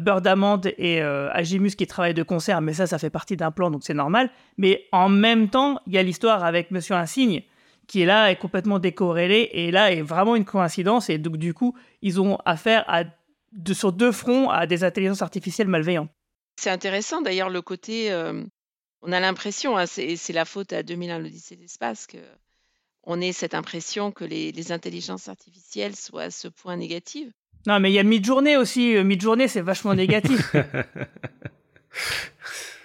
Bird Amand et Agimus qui travaillent de concert, mais ça, ça fait partie d'un plan, donc c'est normal. Mais en même temps, il y a l'histoire avec Monsieur Insigne, qui est là, est complètement décorrélé, et là est vraiment une coïncidence, et donc du coup, ils ont affaire à, sur deux fronts à des intelligences artificielles malveillantes. C'est intéressant d'ailleurs le côté on a l'impression, hein, c'est la faute à 2001 l'Odyssée de l'espace, que on ait cette impression que les, intelligences artificielles soient à ce point négatives. Non, mais il y a Midjourney aussi. Euh, Midjourney, c'est vachement négatif.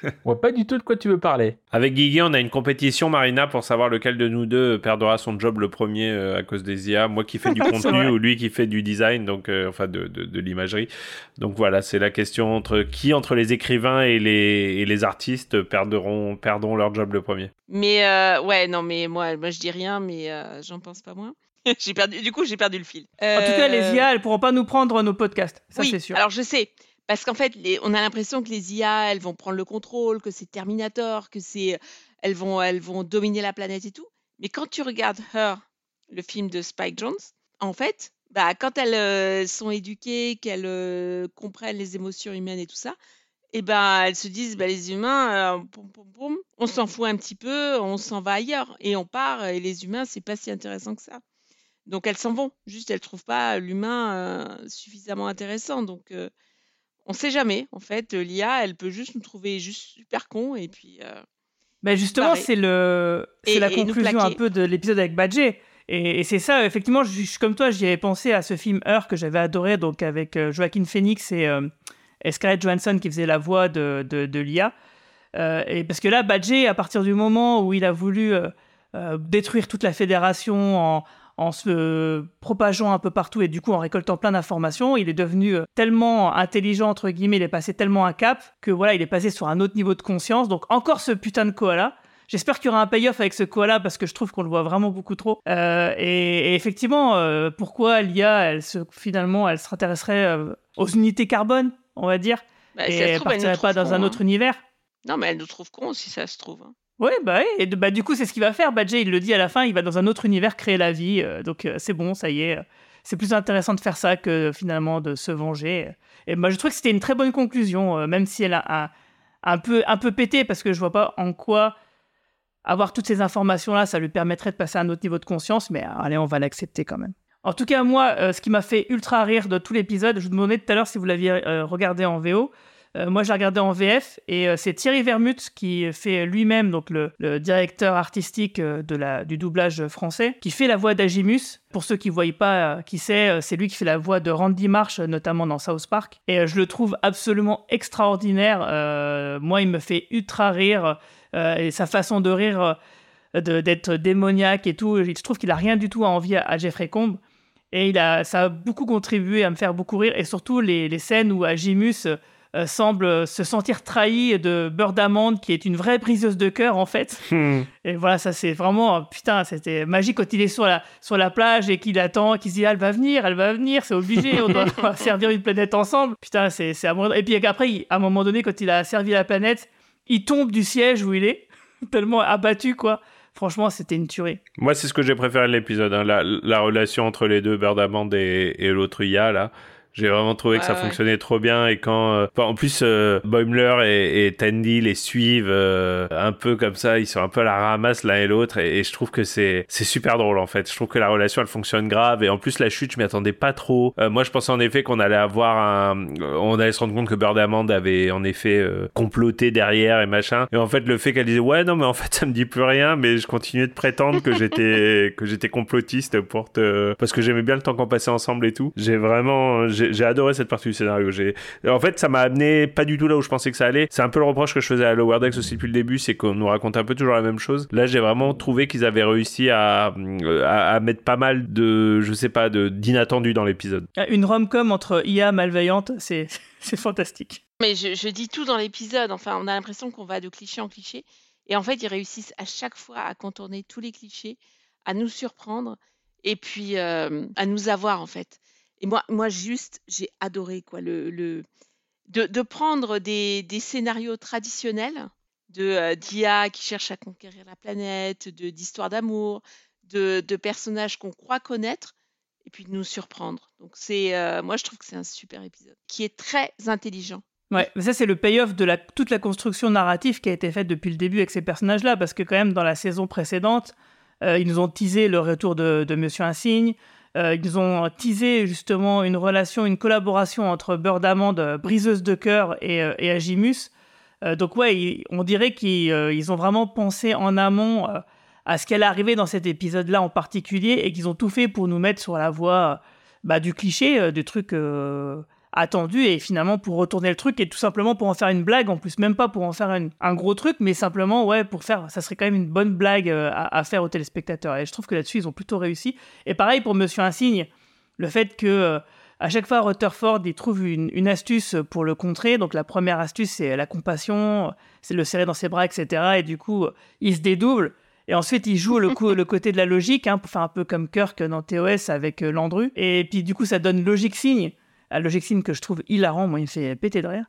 On voit pas du tout de quoi tu veux parler. Avec Guigui, on a une compétition, Marina, pour savoir lequel de nous deux perdra son job le premier euh, à cause des IA. Moi qui fais du contenu ou lui qui fait du design, donc euh, enfin de, de, l'imagerie. Donc voilà, c'est la question entre qui entre les écrivains et les, et les artistes perdront, perdront leur job le premier. Mais euh, ouais, non, mais moi, moi je dis rien, mais j'en pense pas moins. j'ai perdu, du coup, j'ai perdu le fil. En tout cas, les IA, elles pourront pas nous prendre nos podcasts. Ça, c'est sûr. Alors je sais. Parce qu'en fait, on a l'impression que les IA, elles vont prendre le contrôle, que c'est Terminator, que c'est, elles vont, elles vont dominer la planète et tout. Mais quand tu regardes Her, le film de Spike Jones, en fait, bah, quand elles euh, sont éduquées, qu'elles euh, comprennent les émotions humaines et tout ça, et eh ben elles se disent bah, les humains, euh, on s'en fout un petit peu, on s'en va ailleurs et on part. Et les humains, c'est pas si intéressant que ça. Donc elles s'en vont. Juste, elles trouvent pas l'humain suffisamment intéressant. Donc on sait jamais. En fait, l'IA, elle peut juste nous trouver juste super con et puis. Euh, ben justement, c'est le, c'est la conclusion un peu de l'épisode avec Badger. Et, c'est ça, effectivement, je, comme toi, j'y avais pensé à ce film Heure que j'avais adoré, donc avec euh, Joaquin Phoenix et, euh, Scarlett Johansson qui faisait la voix de, de, de l'IA. et parce que là, Badger, à partir du moment où il a voulu détruire toute la fédération en, en se propageant un peu partout et du coup en récoltant plein d'informations, il est devenu euh, tellement intelligent entre guillemets, il est passé tellement un cap que voilà, il est passé sur un autre niveau de conscience. Donc encore ce putain de koala. J'espère qu'il y aura un payoff avec ce koala parce que je trouve qu'on le voit vraiment beaucoup trop. Euh, et, effectivement, euh, pourquoi l'IA, elle se, finalement, elle s'intéresserait aux unités carbone, on va dire, bah, et elle partirait pas dans un autre hein. univers? Non, mais elle nous trouve con si ça se trouve. Hein. Ouais, bah, et bah, du coup, c'est ce qu'il va faire. Badger, il le dit à la fin, il va dans un autre univers créer la vie. Euh, donc, euh, c'est bon, ça y est. c'est plus intéressant de faire ça que finalement de se venger. Et moi, je trouve que c'était une très bonne conclusion, euh, même si elle a un, un, peu, un peu pété, parce que je vois pas en quoi avoir toutes ces informations-là, ça lui permettrait de passer à un autre niveau de conscience. Mais allez, on va l'accepter quand même. En tout cas, moi, ce qui m'a fait ultra rire de tout l'épisode, je vous demandais tout à l'heure si vous l'aviez regardé en VO. Euh, moi, j'ai regardé en VF et euh, c'est Thierry Vermut qui fait lui-même, donc le, directeur artistique euh, du doublage français, qui fait la voix d'Agimus. Pour ceux qui ne voient pas qui c'est, c'est lui qui fait la voix de Randy Marsh, notamment dans South Park. Et je le trouve absolument extraordinaire. Moi, il me fait ultra rire. et sa façon de rire, d'être démoniaque et tout, je trouve qu'il a rien du tout à envier à, Jeffrey Combs. Et il a, ça a beaucoup contribué à me faire beaucoup rire. Et surtout les scènes où Agimus euh, euh, semble se sentir trahi de Beurre d'amande, qui est une vraie briseuse de cœur en fait. Hmm. Et voilà, ça c'est vraiment, euh, putain, c'était magique quand il est sur la, sur la plage et qu'il attend, qu'il se dit, ah, elle va venir, elle va venir, c'est obligé, on doit on servir une planète ensemble. Putain, c'est c'est amoureux. Et puis après, à un moment donné, quand il a servi la planète, il tombe du siège où il est, tellement abattu, quoi. Franchement, c'était une tuerie. Moi, c'est ce que j'ai préféré de l'épisode. hein, La, la relation entre les deux, Bird Amand et, et l'autre IA, là. J'ai vraiment trouvé que ça ouais. fonctionnait trop bien et quand euh, enfin, en plus euh, Boimler et, et Tandy les suivent euh, un peu comme ça ils sont un peu à la ramasse l'un et l'autre et, et je trouve que c'est c'est super drôle en fait. Je trouve que la relation elle fonctionne grave et en plus la chute je m'y attendais pas trop. Euh, moi je pensais en effet qu'on allait avoir un on allait se rendre compte que Bird Amand avait en effet euh, comploté derrière et machin. Et en fait le fait qu'elle disait ouais non mais en fait ça me dit plus rien mais je continuais de prétendre que j'étais que j'étais complotiste pour te parce que j'aimais bien le temps qu'on passait ensemble et tout. J'ai vraiment j'ai adoré cette partie du scénario en fait ça m'a amené pas du tout là où je pensais que ça allait c'est un peu le reproche que je faisais à Lower Decks aussi depuis le début c'est qu'on nous raconte un peu toujours la même chose là j'ai vraiment trouvé qu'ils avaient réussi à, à à mettre pas mal de je sais pas d'inattendus dans l'épisode Une rom-com entre IA malveillante, c'est c'est fantastique. Mais je, je dis tout dans l'épisode. Enfin, on a l'impression qu'on va de cliché en cliché. Et en fait, ils réussissent à chaque fois à contourner tous les clichés, à nous surprendre et puis euh, à nous avoir, en fait. Et moi, moi juste, j'ai adoré quoi, le, le... De, de prendre des, des scénarios traditionnels de euh, d'IA qui cherche à conquérir la planète, de d'histoires d'amour, de, de personnages qu'on croit connaître, et puis de nous surprendre. Donc c'est, euh, moi je trouve que c'est un super épisode qui est très intelligent. Ouais, mais ça c'est le payoff de la, toute la construction narrative qui a été faite depuis le début avec ces personnages-là, parce que quand même dans la saison précédente, euh, ils nous ont teasé le retour de, de Monsieur Insigne, euh, ils ont teasé justement une relation, une collaboration entre Beurre d'amande, briseuse de cœur, et, euh, Agimus. Euh, donc ouais, on dirait qu'ils ils ont vraiment pensé en amont à ce qu'elle arrivait dans cet épisode-là en particulier, et qu'ils ont tout fait pour nous mettre sur la voie bah, du cliché, du truc attendu et finalement pour retourner le truc et tout simplement pour en faire une blague en plus même pas pour en faire une- un gros truc mais simplement ouais pour faire ça serait quand même une bonne blague euh, à, à faire aux téléspectateurs. Et je trouve que là-dessus ils ont plutôt réussi. Et pareil pour Monsieur Insigne le fait que euh, à chaque fois Rutherford il trouve une, une astuce pour le contrer. Donc la première astuce c'est la compassion c'est le serrer dans ses bras etc et du coup il se dédouble. Et ensuite, il joue le, coup, le côté de la logique, hein, pour faire un peu comme Kirk dans TOS avec euh, Landru. Et puis, du coup, ça donne Logic Signe. Un Logic Signe que je trouve hilarant, moi, il me fait péter de rire.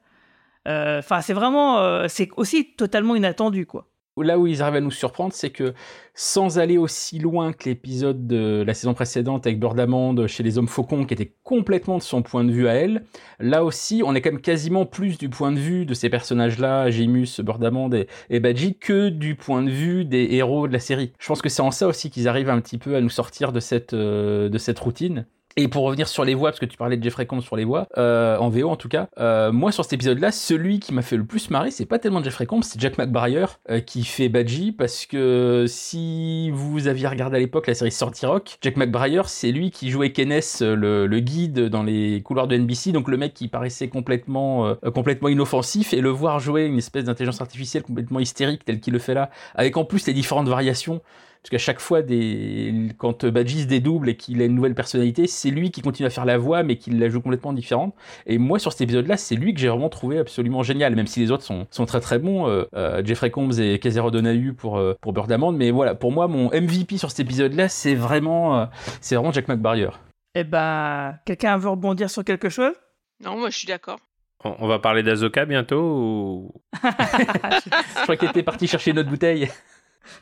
Euh, Enfin, c'est vraiment. euh, c'est aussi totalement inattendu, quoi. Là où ils arrivent à nous surprendre, c'est que sans aller aussi loin que l'épisode de la saison précédente avec Beurre d'amande chez les hommes faucons, qui était complètement de son point de vue à elle, là aussi, on est quand même quasiment plus du point de vue de ces personnages-là, Jimus, Beurre d'amande et, et Badji, que du point de vue des héros de la série. Je pense que c'est en ça aussi qu'ils arrivent un petit peu à nous sortir de cette, euh, de cette routine. Et pour revenir sur les voix, parce que tu parlais de Jeffrey Combs sur les voix, euh, en VO en tout cas, euh, moi sur cet épisode-là, celui qui m'a fait le plus marrer, c'est pas tellement Jeffrey Combs, c'est Jack McBrayer euh, qui fait Badgie, parce que si vous aviez regardé à l'époque la série Sorty Rock, Jack McBrayer, c'est lui qui jouait Kenneth, euh, le, le guide dans les couloirs de NBC, donc le mec qui paraissait complètement, euh, complètement inoffensif, et le voir jouer une espèce d'intelligence artificielle complètement hystérique tel qu'il le fait là, avec en plus les différentes variations parce qu'à chaque fois, des... quand Badgie se dédouble et qu'il a une nouvelle personnalité, c'est lui qui continue à faire la voix, mais qui la joue complètement différente. Et moi, sur cet épisode-là, c'est lui que j'ai vraiment trouvé absolument génial, même si les autres sont, sont très très bons. Euh, euh, Jeffrey Combs et Kazero Donahue pour, euh, pour Beurre d'Amande. Mais voilà, pour moi, mon MVP sur cet épisode-là, c'est vraiment, euh, c'est vraiment Jack McBarrier. Eh ben, quelqu'un veut rebondir sur quelque chose? Non, moi je suis d'accord. on, on va parler d'Azoka bientôt ou... Je crois qu'il était parti chercher notre bouteille.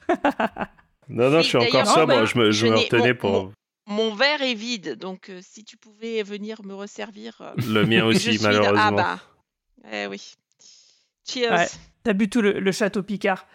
non non Oui, je suis encore sobre Robin, je me, je je me n'ai- retenais mon- pour mon- Mon verre est vide, donc euh, si tu pouvais venir me resservir. euh, le mien je aussi suis là- malheureusement Ah bah. Eh oui. Cheers. Ouais. T'as bu tout le, le château Picard.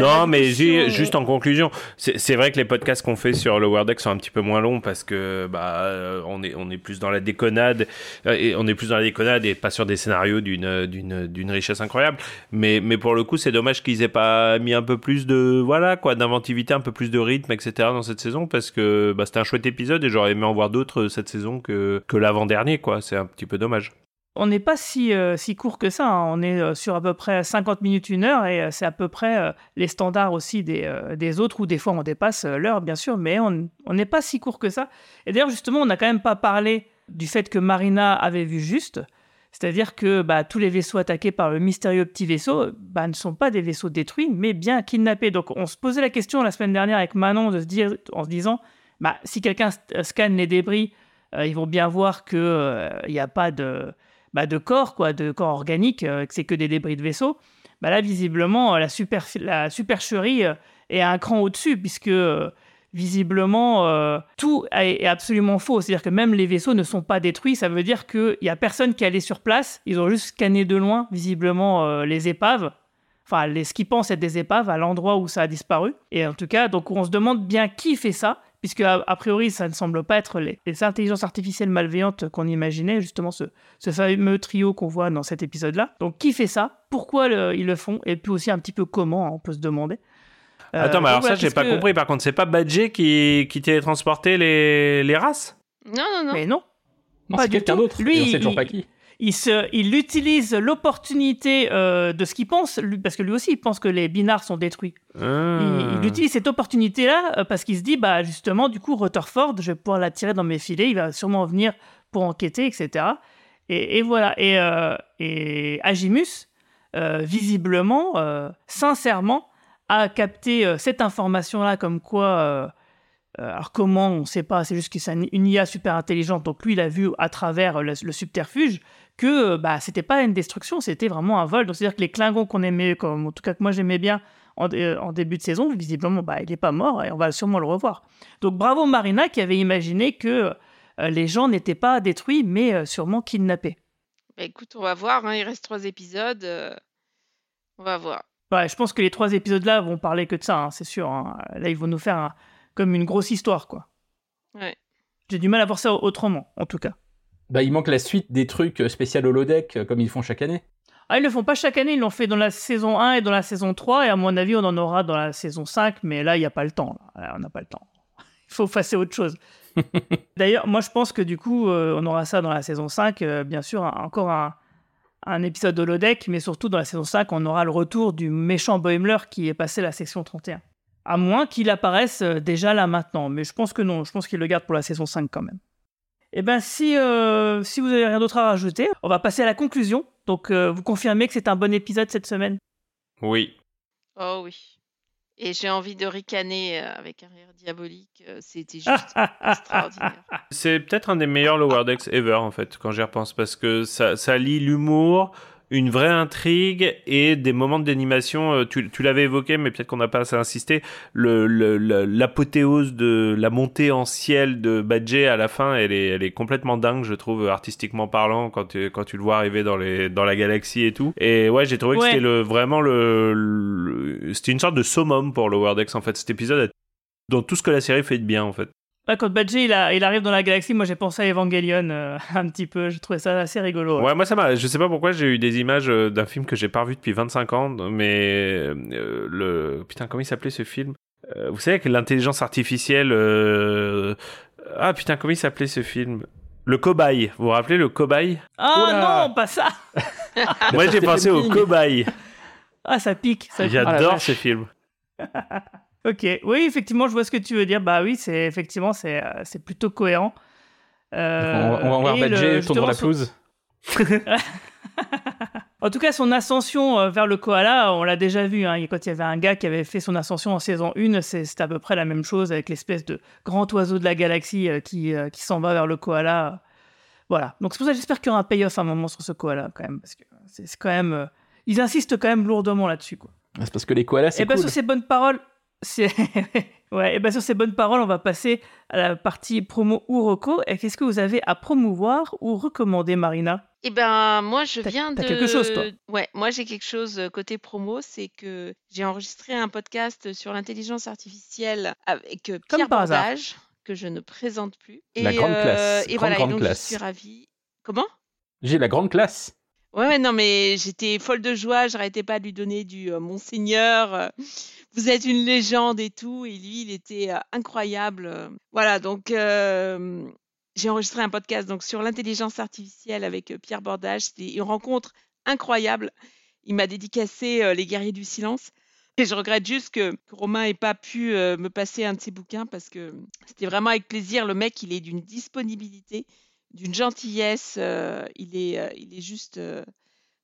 Non, mais j'ai- juste en conclusion, c'est vrai que les podcasts qu'on fait sur le World Deck sont un petit peu moins longs parce que bah euh, on est on est plus dans la déconnade euh, et on est plus dans la déconnade et pas sur des scénarios d'une d'une d'une richesse incroyable. Mais mais pour le coup, c'est dommage qu'ils aient pas mis un peu plus de voilà quoi d'inventivité, un peu plus de rythme, etc. dans cette saison parce que bah, c'était un chouette épisode et j'aurais aimé en voir d'autres euh, cette saison que que l'avant dernier quoi. C'est un petit peu dommage. On n'est pas si, euh, si court que ça. hein. On est euh, sur à peu près 50 minutes, une heure, et euh, c'est à peu près les standards aussi des, des autres, où des fois on dépasse l'heure, bien sûr, mais on n'est pas si court que ça. Et d'ailleurs, justement, on n'a quand même pas parlé du fait que Marina avait vu juste. C'est-à-dire que bah, tous les vaisseaux attaqués par le mystérieux petit vaisseau bah, ne sont pas des vaisseaux détruits, mais bien kidnappés. Donc on se posait la question la semaine dernière avec Manon de se dire, en se disant, bah, si quelqu'un scanne les débris, ils vont bien voir qu'il n'y a pas de, bah, de corps, quoi, de corps organique, euh, que c'est que des débris de vaisseau. Bah, là, visiblement, la, super, la supercherie euh, est un cran au-dessus, puisque euh, visiblement, euh, tout est, absolument faux. C'est-à-dire que même les vaisseaux ne sont pas détruits. Ça veut dire qu'il n'y a personne qui est allé sur place. Ils ont juste scanné de loin, visiblement, euh, les épaves. Enfin, les, ce qu'ils pensent être des épaves à l'endroit où ça a disparu. Et en tout cas, donc on se demande bien qui fait ça, puisque a, a priori, ça ne semble pas être les, les intelligences artificielles malveillantes qu'on imaginait, justement ce, ce fameux trio qu'on voit dans cet épisode-là. Donc qui fait ça? Pourquoi le- ils le font? Et puis aussi un petit peu comment, hein, on peut se demander. Euh, Attends, mais alors voilà, ça j'ai pas que- compris. Par contre, c'est pas Badger qui qui télétransportait les les races? Non, non, non. Mais non. Non, Pas c'est du quelqu'un tout. d'autre. Lui, on sait toujours il- pas qui. Il, se, il utilise l'opportunité euh, de ce qu'il pense, lui- parce que lui aussi il pense que les binars sont détruits. Ah. Il, il utilise cette opportunité-là euh, parce qu'il se dit, bah justement, du coup, Rutherford, je vais pouvoir l'attirer dans mes filets, il va sûrement venir pour enquêter, etc. Et, et voilà. Et, euh, et Agimus, visiblement, sincèrement, a capté cette information-là comme quoi... alors comment, on ne sait pas, c'est juste que c'est un- une IA super intelligente, donc lui il a vu à travers le, le subterfuge que euh, bah, c'était pas une destruction, c'était vraiment un vol. Donc c'est-à-dire que les Klingons qu'on aimait, comme, en tout cas que moi j'aimais bien en, euh, en début de saison, visiblement bah, il n'est pas mort et on va sûrement le revoir. Donc bravo Marina qui avait imaginé que euh, les gens n'étaient pas détruits mais euh, sûrement kidnappés. Bah, écoute, on va voir. hein, Il reste trois épisodes. On va voir. Ouais, je pense que les trois épisodes-là vont parler que de ça, hein, c'est sûr. hein. Là ils vont nous faire un- comme une grosse histoire quoi. Ouais. J'ai du mal à voir ça autrement, en tout cas. Bah, il manque la suite des trucs euh, spécial holodeck euh, comme ils font chaque année. Ah, ils le font pas chaque année, ils l'ont fait dans la saison 1 et dans la saison 3, et à mon avis, on en aura dans la saison 5, mais là, il n'y a pas le temps. là. On n'a pas le temps. Il faut passer à autre chose. D'ailleurs, moi, je pense que du coup, euh, on aura ça dans la saison 5, euh, bien sûr, un- encore un, un épisode holodeck, mais surtout dans la saison 5, on aura le retour du méchant Boimler qui est passé la section 31. À moins qu'il apparaisse déjà là maintenant, mais je pense que non, je pense qu'il le garde pour la saison 5 quand même. Eh bien, si, euh, si vous avez rien d'autre à rajouter, on va passer à la conclusion. Donc, euh, vous confirmez que c'est un bon épisode cette semaine? Oui. Oh oui. Et j'ai envie de ricaner euh, avec un rire diabolique. C'était juste extraordinaire. C'est peut-être un des meilleurs Lower Decks ever en fait quand j'y repense parce que ça, ça lie l'humour, une vraie intrigue et des moments d'animation. euh, Tu, tu l'avais évoqué, mais peut-être qu'on n'a pas assez insisté. Le, le- le- l'apothéose de la montée en ciel de Badger à la fin, elle est, elle est complètement dingue, je trouve, artistiquement parlant, quand tu, quand tu le vois arriver dans, les, dans la galaxie et tout. Et ouais, j'ai trouvé que c'était le, vraiment le, le- c'était une sorte de summum pour Lower Decks en fait. Cet épisode, dans tout ce que la série fait de bien en fait. Ouais, Quand Badger il, a- il arrive dans la galaxie, moi j'ai pensé à Evangelion euh, un petit peu. Je trouvais ça assez rigolo. Ouais, moi ça m'a. Je sais pas pourquoi j'ai eu des images euh, d'un film que j'ai pas revu depuis 25 ans, mais euh, le putain comment il s'appelait ce film? Euh, Vous savez que l'intelligence artificielle. euh, Ah putain comment il s'appelait ce film? Le cobaye. Vous vous rappelez le cobaye? Ah Oula. non, pas ça Moi j'ai pensé au cobaye. Ah, ça pique. Ça pique. J'adore vache. ce film. Ok, oui, effectivement, je vois ce que tu veux dire. Bah oui, c'est effectivement, c'est euh, c'est plutôt cohérent. Euh, on, on va voir Badger justement, la son- pelouse. En tout cas, son ascension euh, vers le koala, on l'a déjà vu. hein. Quand il y avait un gars qui avait fait son ascension en saison 1, c'est à peu près la même chose avec l'espèce de grand oiseau de la galaxie euh, qui, euh, qui s'en va vers le koala. Voilà. Donc c'est pour ça que j'espère qu'il y aura un payoff à un moment sur ce koala quand même. Parce que c'est quand même. euh, Ils insistent quand même lourdement là-dessus. quoi. C'est parce que les koalas, c'est Et bien cool. sur ces bonnes paroles, Ouais, et bien sur ces bonnes paroles, on va passer à la partie promo ou reco. Et qu'est-ce que vous avez à promouvoir ou recommander, Marina? Eh ben, moi, je viens de. t'as quelque chose, toi Ouais, moi, j'ai quelque chose euh, côté promo, c'est que j'ai enregistré un podcast sur l'intelligence artificielle avec euh, Comme Pierre par hasard. Bordage, que je ne présente plus. La Et, grande euh, classe, Et grande, voilà, et donc classe. je suis ravie. Comment? J'ai la grande classe. Ouais, non, mais j'étais folle de joie, j'arrêtais pas de lui donner du euh, Monseigneur, euh, vous êtes une légende et tout, et lui, il était euh, incroyable. Voilà, donc j'ai enregistré un podcast donc, sur l'intelligence artificielle avec Pierre Bordage, c'était une rencontre incroyable. Il m'a dédicacé Les Guerriers du Silence. Et je regrette juste que, que Romain n'ait pas pu me passer un de ses bouquins parce que c'était vraiment avec plaisir. Le mec, il est d'une disponibilité d'une gentillesse. euh, il, est, euh, il est juste euh,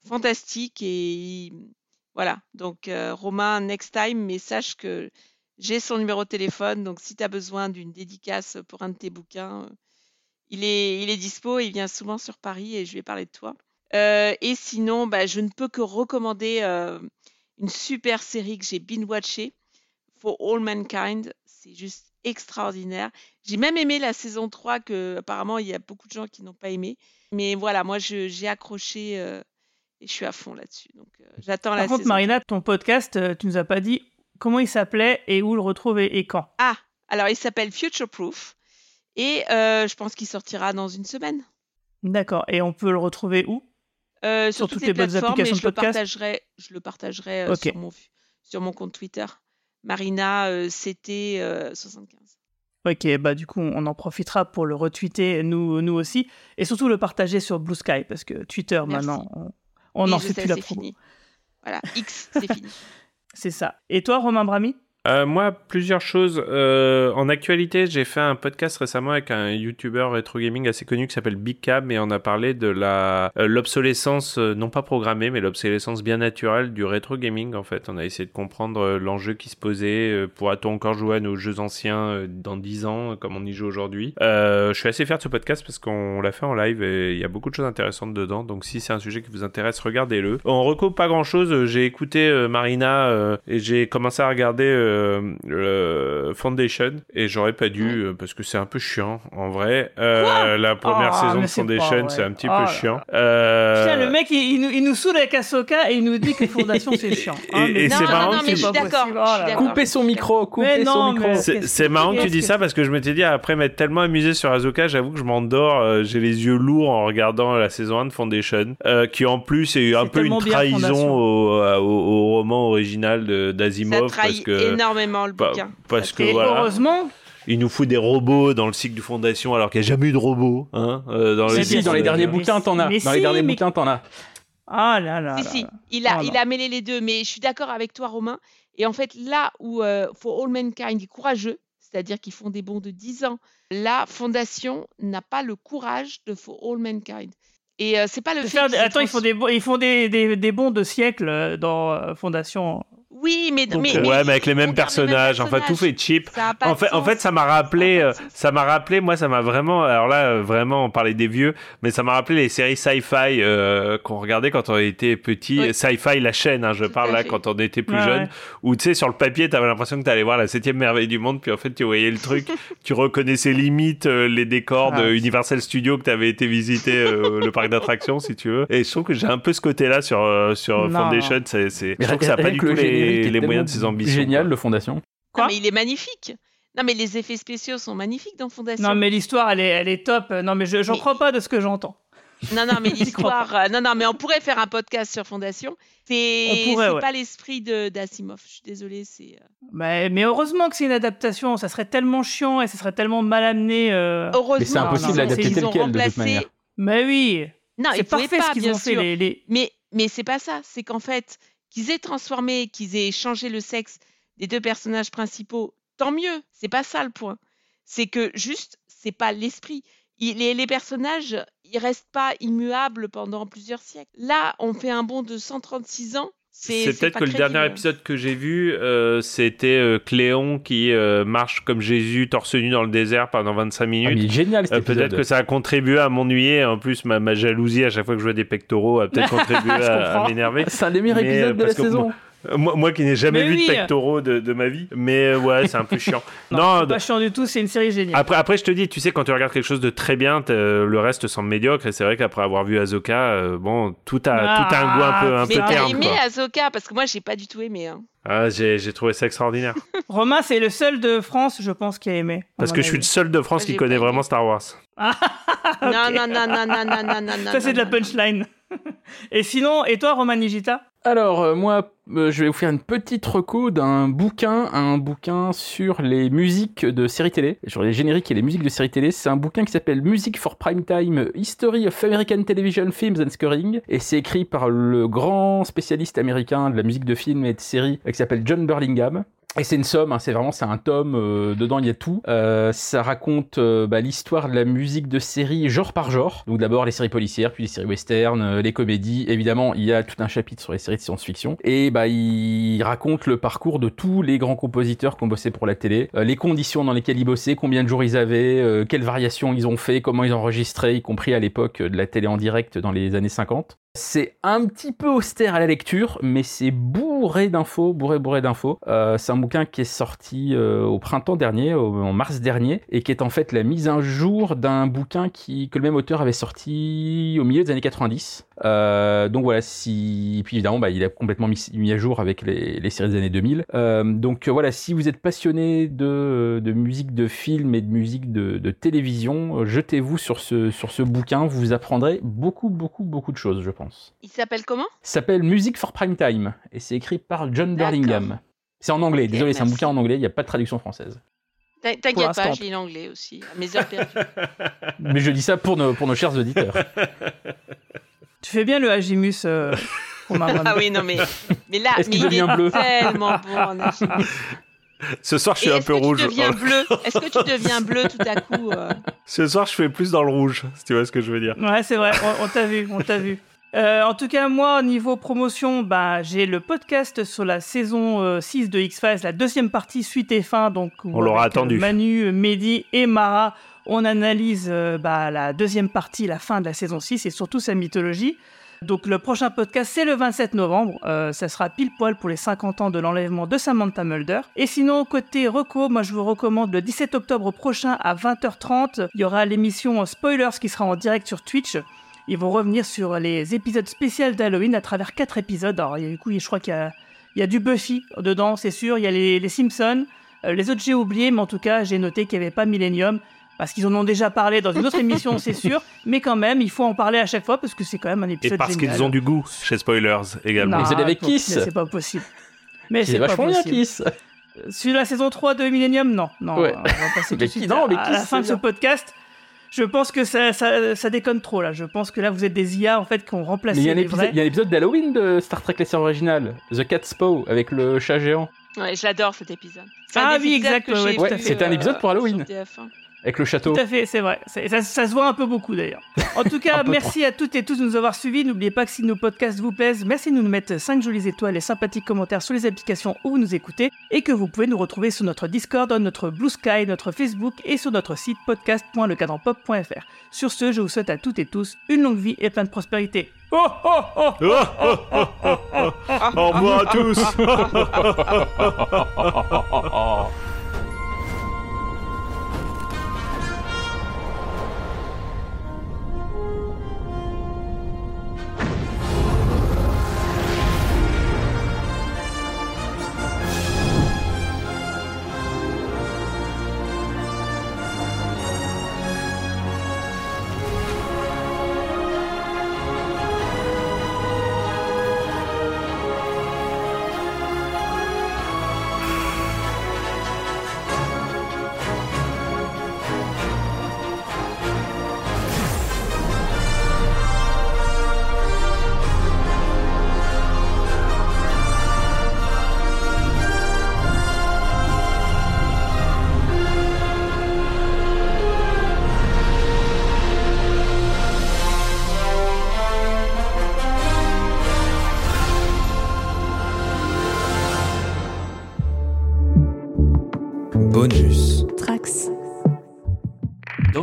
fantastique. Et il- voilà. Donc, Romain, next time, mais sache que j'ai son numéro de téléphone. Donc, si tu as besoin d'une dédicace pour un de tes bouquins, il est, il est dispo. Il vient souvent sur Paris et je vais parler de toi. Et sinon, bah, je ne peux que recommander une super série que j'ai binge-watchée, For All Mankind. C'est juste extraordinaire. J'ai même aimé la saison 3 que apparemment il y a beaucoup de gens qui n'ont pas aimé. Mais voilà, moi j'ai accroché euh, et je suis à fond là-dessus. Donc euh, j'attends la Par contre, saison. Marina, ton podcast, euh, tu nous as pas dit comment il s'appelait et où le retrouver et quand. Ah, alors il s'appelle Future Proof et je pense qu'il sortira dans une semaine. D'accord. Et on peut le retrouver où? Sur sur, toutes toutes les les, bonnes applications de je le podcast? partagerai, je le partagerai Ok. sur, mon, sur mon compte Twitter. Marina, euh, c'était euh, 75. Ok, bah du coup, on en profitera pour le retweeter, nous, nous aussi, et surtout le partager sur Blue Sky, parce que Twitter, Merci. maintenant, on- n'en fait sais, plus la promo. fini. Voilà, X, c'est fini. C'est ça. Et toi, Romain Brami Euh, moi, plusieurs choses. Euh, en actualité, j'ai fait un podcast récemment avec un YouTuber rétro gaming assez connu qui s'appelle Big Cam et on a parlé de la euh, l'obsolescence non pas programmée, mais l'obsolescence bien naturelle du rétro gaming. En fait, on a essayé de comprendre l'enjeu qui se posait. Pourra-t-on encore jouer à nos jeux anciens dans 10 ans, comme on y joue aujourd'hui? Je suis assez fier de ce podcast parce qu'on l'a fait en live et il y a beaucoup de choses intéressantes dedans. Donc, si c'est un sujet qui vous intéresse, regardez-le. On recoupe pas grand-chose. J'ai écouté Marina et j'ai commencé à regarder euh, le Foundation et j'aurais pas dû euh, parce que c'est un peu chiant en vrai. Euh, la première Oh, saison de Foundation, vrai. c'est un petit Oh peu là chiant. Euh, Tiens, le mec, il, il nous, il nous saoule avec Ahsoka et il nous dit que Fondation, c'est chiant. Hein, Et- non, c'est marrant non, mais tu- je suis d'accord. d'accord. Coupez son micro, coupez non, son micro. C'est- marrant que tu dis ça parce que je m'étais dit après m'être tellement amusé sur Azoka, j'avoue que je m'endors, j'ai les yeux lourds en regardant la saison 1 de Foundation, qui en plus est un peu une trahison au, au- au roman original d'Asimov parce que énormément le pa- bouquin. parce que Et voilà, heureusement, il nous fout des robots dans le cycle de Fondation alors qu'il n'y a jamais eu de robots, hein, euh, dans Si, le si, dans les de- derniers bouquins, t'en as. si, Dans les derniers mais- bouquins, t'en as. ah là là. Si, là si, là. il a, Oh il a mêlé les deux, mais je suis d'accord avec toi, Romain. Et en fait, là où euh, For All Mankind est courageux, c'est-à-dire qu'ils font des bons de 10 ans, la Fondation n'a pas le courage de For All Mankind. Et euh, c'est pas le fait faire- Attends, ils font des, ils font des, des, des bons de siècle euh, dans euh, Fondation. Oui, mais, Donc, mais, euh, mais ouais, mais avec les mêmes les personnages, enfin tout fait cheap. Ça a pas En fait, en fait, ça m'a rappelé, Ça a euh, ça m'a rappelé, moi, ça m'a vraiment, alors là, euh, vraiment, on parlait des vieux, mais ça m'a rappelé les séries sci-fi euh, qu'on regardait quand on était petit. Oui. Sci-fi, la chaîne, hein, je Tout parle là, fait. quand on était plus Ouais, jeune, ouais. où tu sais, sur le papier, t'avais l'impression que t'allais voir la septième merveille du monde, puis en fait, tu voyais le truc, tu reconnaissais limite euh, les décors de Universal Studios que t'avais été visiter euh, le parc d'attractions, si tu veux. Et je trouve que j'ai un peu ce côté-là sur, euh, sur Non. Foundation, c'est, c'est, je trouve que ça n'a pas du tout le générique les, moyens de ses ambitions. Génial, quoi. le Fondation. Quoi Non, mais il est magnifique. Non, mais les effets spéciaux sont magnifiques dans Fondation. Non, mais l'histoire, elle est, elle est top. Non, mais je j'en Mais- crois pas de ce que j'entends. Non, non, mais l'histoire. euh, Non, non, mais on pourrait faire un podcast sur Fondation. C'est On pourrait, c'est ouais. pas l'esprit de d'Asimov. Je suis désolée. C'est euh, Mais, mais heureusement que c'est une adaptation. Ça serait tellement chiant et ça serait tellement mal amené. euh. heureusement. Mais c'est impossible d'adapter tel quel, de toute remplacé- manière. Mais oui. Non, c'est parfait pas, ce qu'ils ont fait. sûr. Les, les- Mais mais c'est pas ça. C'est qu'en fait, qu'ils aient transformé, qu'ils aient changé le sexe des deux personnages principaux, tant mieux. C'est pas ça le point. C'est que juste, c'est pas l'esprit. Les personnages, ils restent pas immuables pendant plusieurs siècles. Là, on fait un bond de 136 ans. C'est peut-être que le dernier épisode que j'ai vu, euh, c'était euh, Cléon qui euh, marche comme Jésus torse nu dans le désert pendant 25 Ah, mais minutes. il est génial cet Euh, épisode. peut-être que ça a contribué à m'ennuyer. En plus, ma, ma jalousie à chaque fois que je vois des pectoraux a peut-être contribué à, m'énerver. C'est un des meilleurs Mais, épisodes de la saison. Moi, moi qui n'ai jamais Mais vu oui. de pectoraux de, de ma vie, mais euh, ouais, c'est un peu chiant. Non, pas chiant du tout, c'est une série géniale. après, après, je te dis, tu sais, quand tu regardes quelque chose de très bien, t'es- le reste semble médiocre. Et c'est vrai qu'après avoir vu Azoka, euh, bon, tout a, Ah, tout a un goût un peu, un Mais peu terne. aimé quoi. Azoka? Parce que moi, j'ai pas du tout aimé. hein. Ah, j'ai j'ai trouvé ça extraordinaire. Romain, c'est le seul de France, je pense, qui a aimé. Parce que je suis le seul de France qui connaît vraiment Star Wars. Non, non, non, non, non, non, non, non. Ça, c'est de la punchline. et sinon, et toi, Romain Nigita? Alors, euh, moi, euh, je vais vous faire une petite reco d'un bouquin, un bouquin sur les musiques de séries télé, sur les génériques et les musiques de séries télé. C'est un bouquin qui s'appelle Music for Primetime History of American Television Films and Scoring, et c'est écrit par le grand spécialiste américain de la musique de films et de séries, euh, qui s'appelle John Burlingham. Et c'est une somme, hein, c'est vraiment c'est un tome, euh, dedans il y a tout. Euh, ça raconte euh, bah, l'histoire de la musique de séries genre par genre. Donc d'abord les séries policières, puis les séries western, euh, les comédies. Évidemment, il y a tout un chapitre sur les séries de science-fiction. Et bah il raconte le parcours de tous les grands compositeurs qui ont bossé pour la télé, euh, les conditions dans lesquelles ils bossaient, combien de jours ils avaient, quelles variations ils ont fait, comment ils enregistré, y compris à l'époque de la télé en direct dans les années 50. C'est un petit peu austère à la lecture, mais c'est bourré d'infos, bourré bourré d'infos. Euh, c'est un bouquin qui est sorti euh, au printemps dernier, au- en mars dernier, et qui est en fait la mise à jour d'un bouquin qui, que le même auteur avait sorti au milieu des années 90. Euh, donc voilà, si... bah, il a complètement mis, à jour avec les, séries des années 2000. Euh, donc voilà, si vous êtes passionné de, musique de film et de musique de, télévision, jetez-vous sur ce, sur ce bouquin, vous apprendrez beaucoup, beaucoup, beaucoup de choses, je pense. Il s'appelle comment? Ça s'appelle Music for Prime Time et c'est écrit par John. Burlingham. C'est en anglais, désolé, c'est un bouquin en anglais, il n'y a pas de traduction française. T'inquiète pas, je lis l'anglais aussi. à Mes heures perdues. Mais je dis ça pour nos, pour nos chers auditeurs. Tu fais bien le Hagimus, euh. Ah oui, non, mais, mais là, Est-ce mais qu'il il devient est bleu tellement bon en Hagimus. Ce soir, je suis un est-ce peu que rouge. tu deviens bleu? Est-ce que tu deviens bleu tout à coup euh? Ce soir, je fais plus dans le rouge, si tu vois ce que je veux dire. Ouais, c'est vrai, on, on t'a vu, on t'a vu. Euh, en tout cas, moi, niveau promotion, bah, j'ai le podcast sur la saison euh, 6 de X-Files, la deuxième partie suite et fin. Donc, On l'aura attendu. Manu, Mehdi et Mara, on analyse euh, bah, la deuxième partie, la fin de la saison 6 et surtout sa mythologie. Donc, le prochain podcast, c'est le 27 novembre. Euh, ça sera pile poil pour les 50 ans de l'enlèvement de Samantha Mulder. Et sinon, côté reco, moi, je vous recommande le 17 octobre prochain à 20h30. Il y aura l'émission Spoilers qui sera en direct sur Twitch. Ils vont revenir sur les épisodes spéciaux d'Halloween à travers quatre épisodes. Alors, il y a- du coup, je crois qu'il y a, il y a du Buffy dedans, c'est sûr. Il y a les, les Simpsons. Euh, les autres, j'ai oublié, mais en tout cas, j'ai noté qu'il n'y avait pas Millennium. Parce qu'ils en ont déjà parlé dans une autre émission, c'est sûr. Mais quand même, il faut en parler à chaque fois parce que c'est quand même un Et épisode parce génial. qu'ils ont du goût chez Spoilers également. Non, Vous allez avec Kiss mais C'est pas possible. Mais C'est vachement bien, possible. Kiss Sur la saison 3 de Millennium, non. Non, Ouais. on va passer tout Mais de suite qui- non, mais à, la fin de ce podcast. Je pense que ça, ça, ça déconne trop là. Je pense que là vous êtes des IA en fait qui ont remplacé Mais il y a un les épisode, vrais. il y a un épisode d'Halloween de Star Trek Classic original, The Cat's Paw, avec le chat géant. Ouais, j'adore cet épisode. C'est Ah oui, exact, ouais, ouais, c'était un euh, épisode pour Halloween, sur TF1. Avec le château. Tout à fait, c'est vrai. Ça, ça se voit un peu beaucoup d'ailleurs. En tout cas, merci à toutes et tous de nous avoir suivis. N'oubliez pas que si nos podcasts vous plaisent, merci de nous mettre 5 jolies étoiles et sympathiques commentaires sur les applications où vous nous écoutez et que vous pouvez nous retrouver sur notre Discord, notre Blue Sky, notre Facebook et sur notre site podcast.lecadranpop.fr. Sur ce, je vous souhaite à toutes et tous une longue vie et plein de prospérité. Oh, oh, oh, Oh, oh, oh, oh, oh. Au revoir à tous.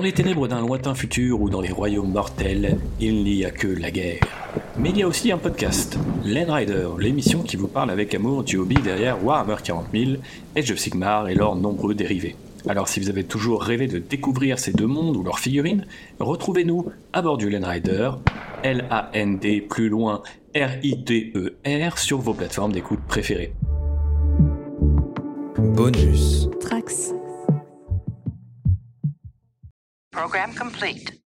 les ténèbres d'un lointain futur ou dans les royaumes mortels, il n'y a que la guerre. Mais il y a aussi un podcast, Land Rider, l'émission qui vous parle avec amour du hobby derrière Warhammer 40 000, Age of Sigmar et leurs nombreux dérivés. Alors si vous avez toujours rêvé de découvrir ces deux mondes ou leurs figurines, retrouvez-nous à bord du Land Rider, L-A-N-D plus loin R-I-D-E-R e sur vos plateformes d'écoute préférées. Bonus. Trax. Program complete.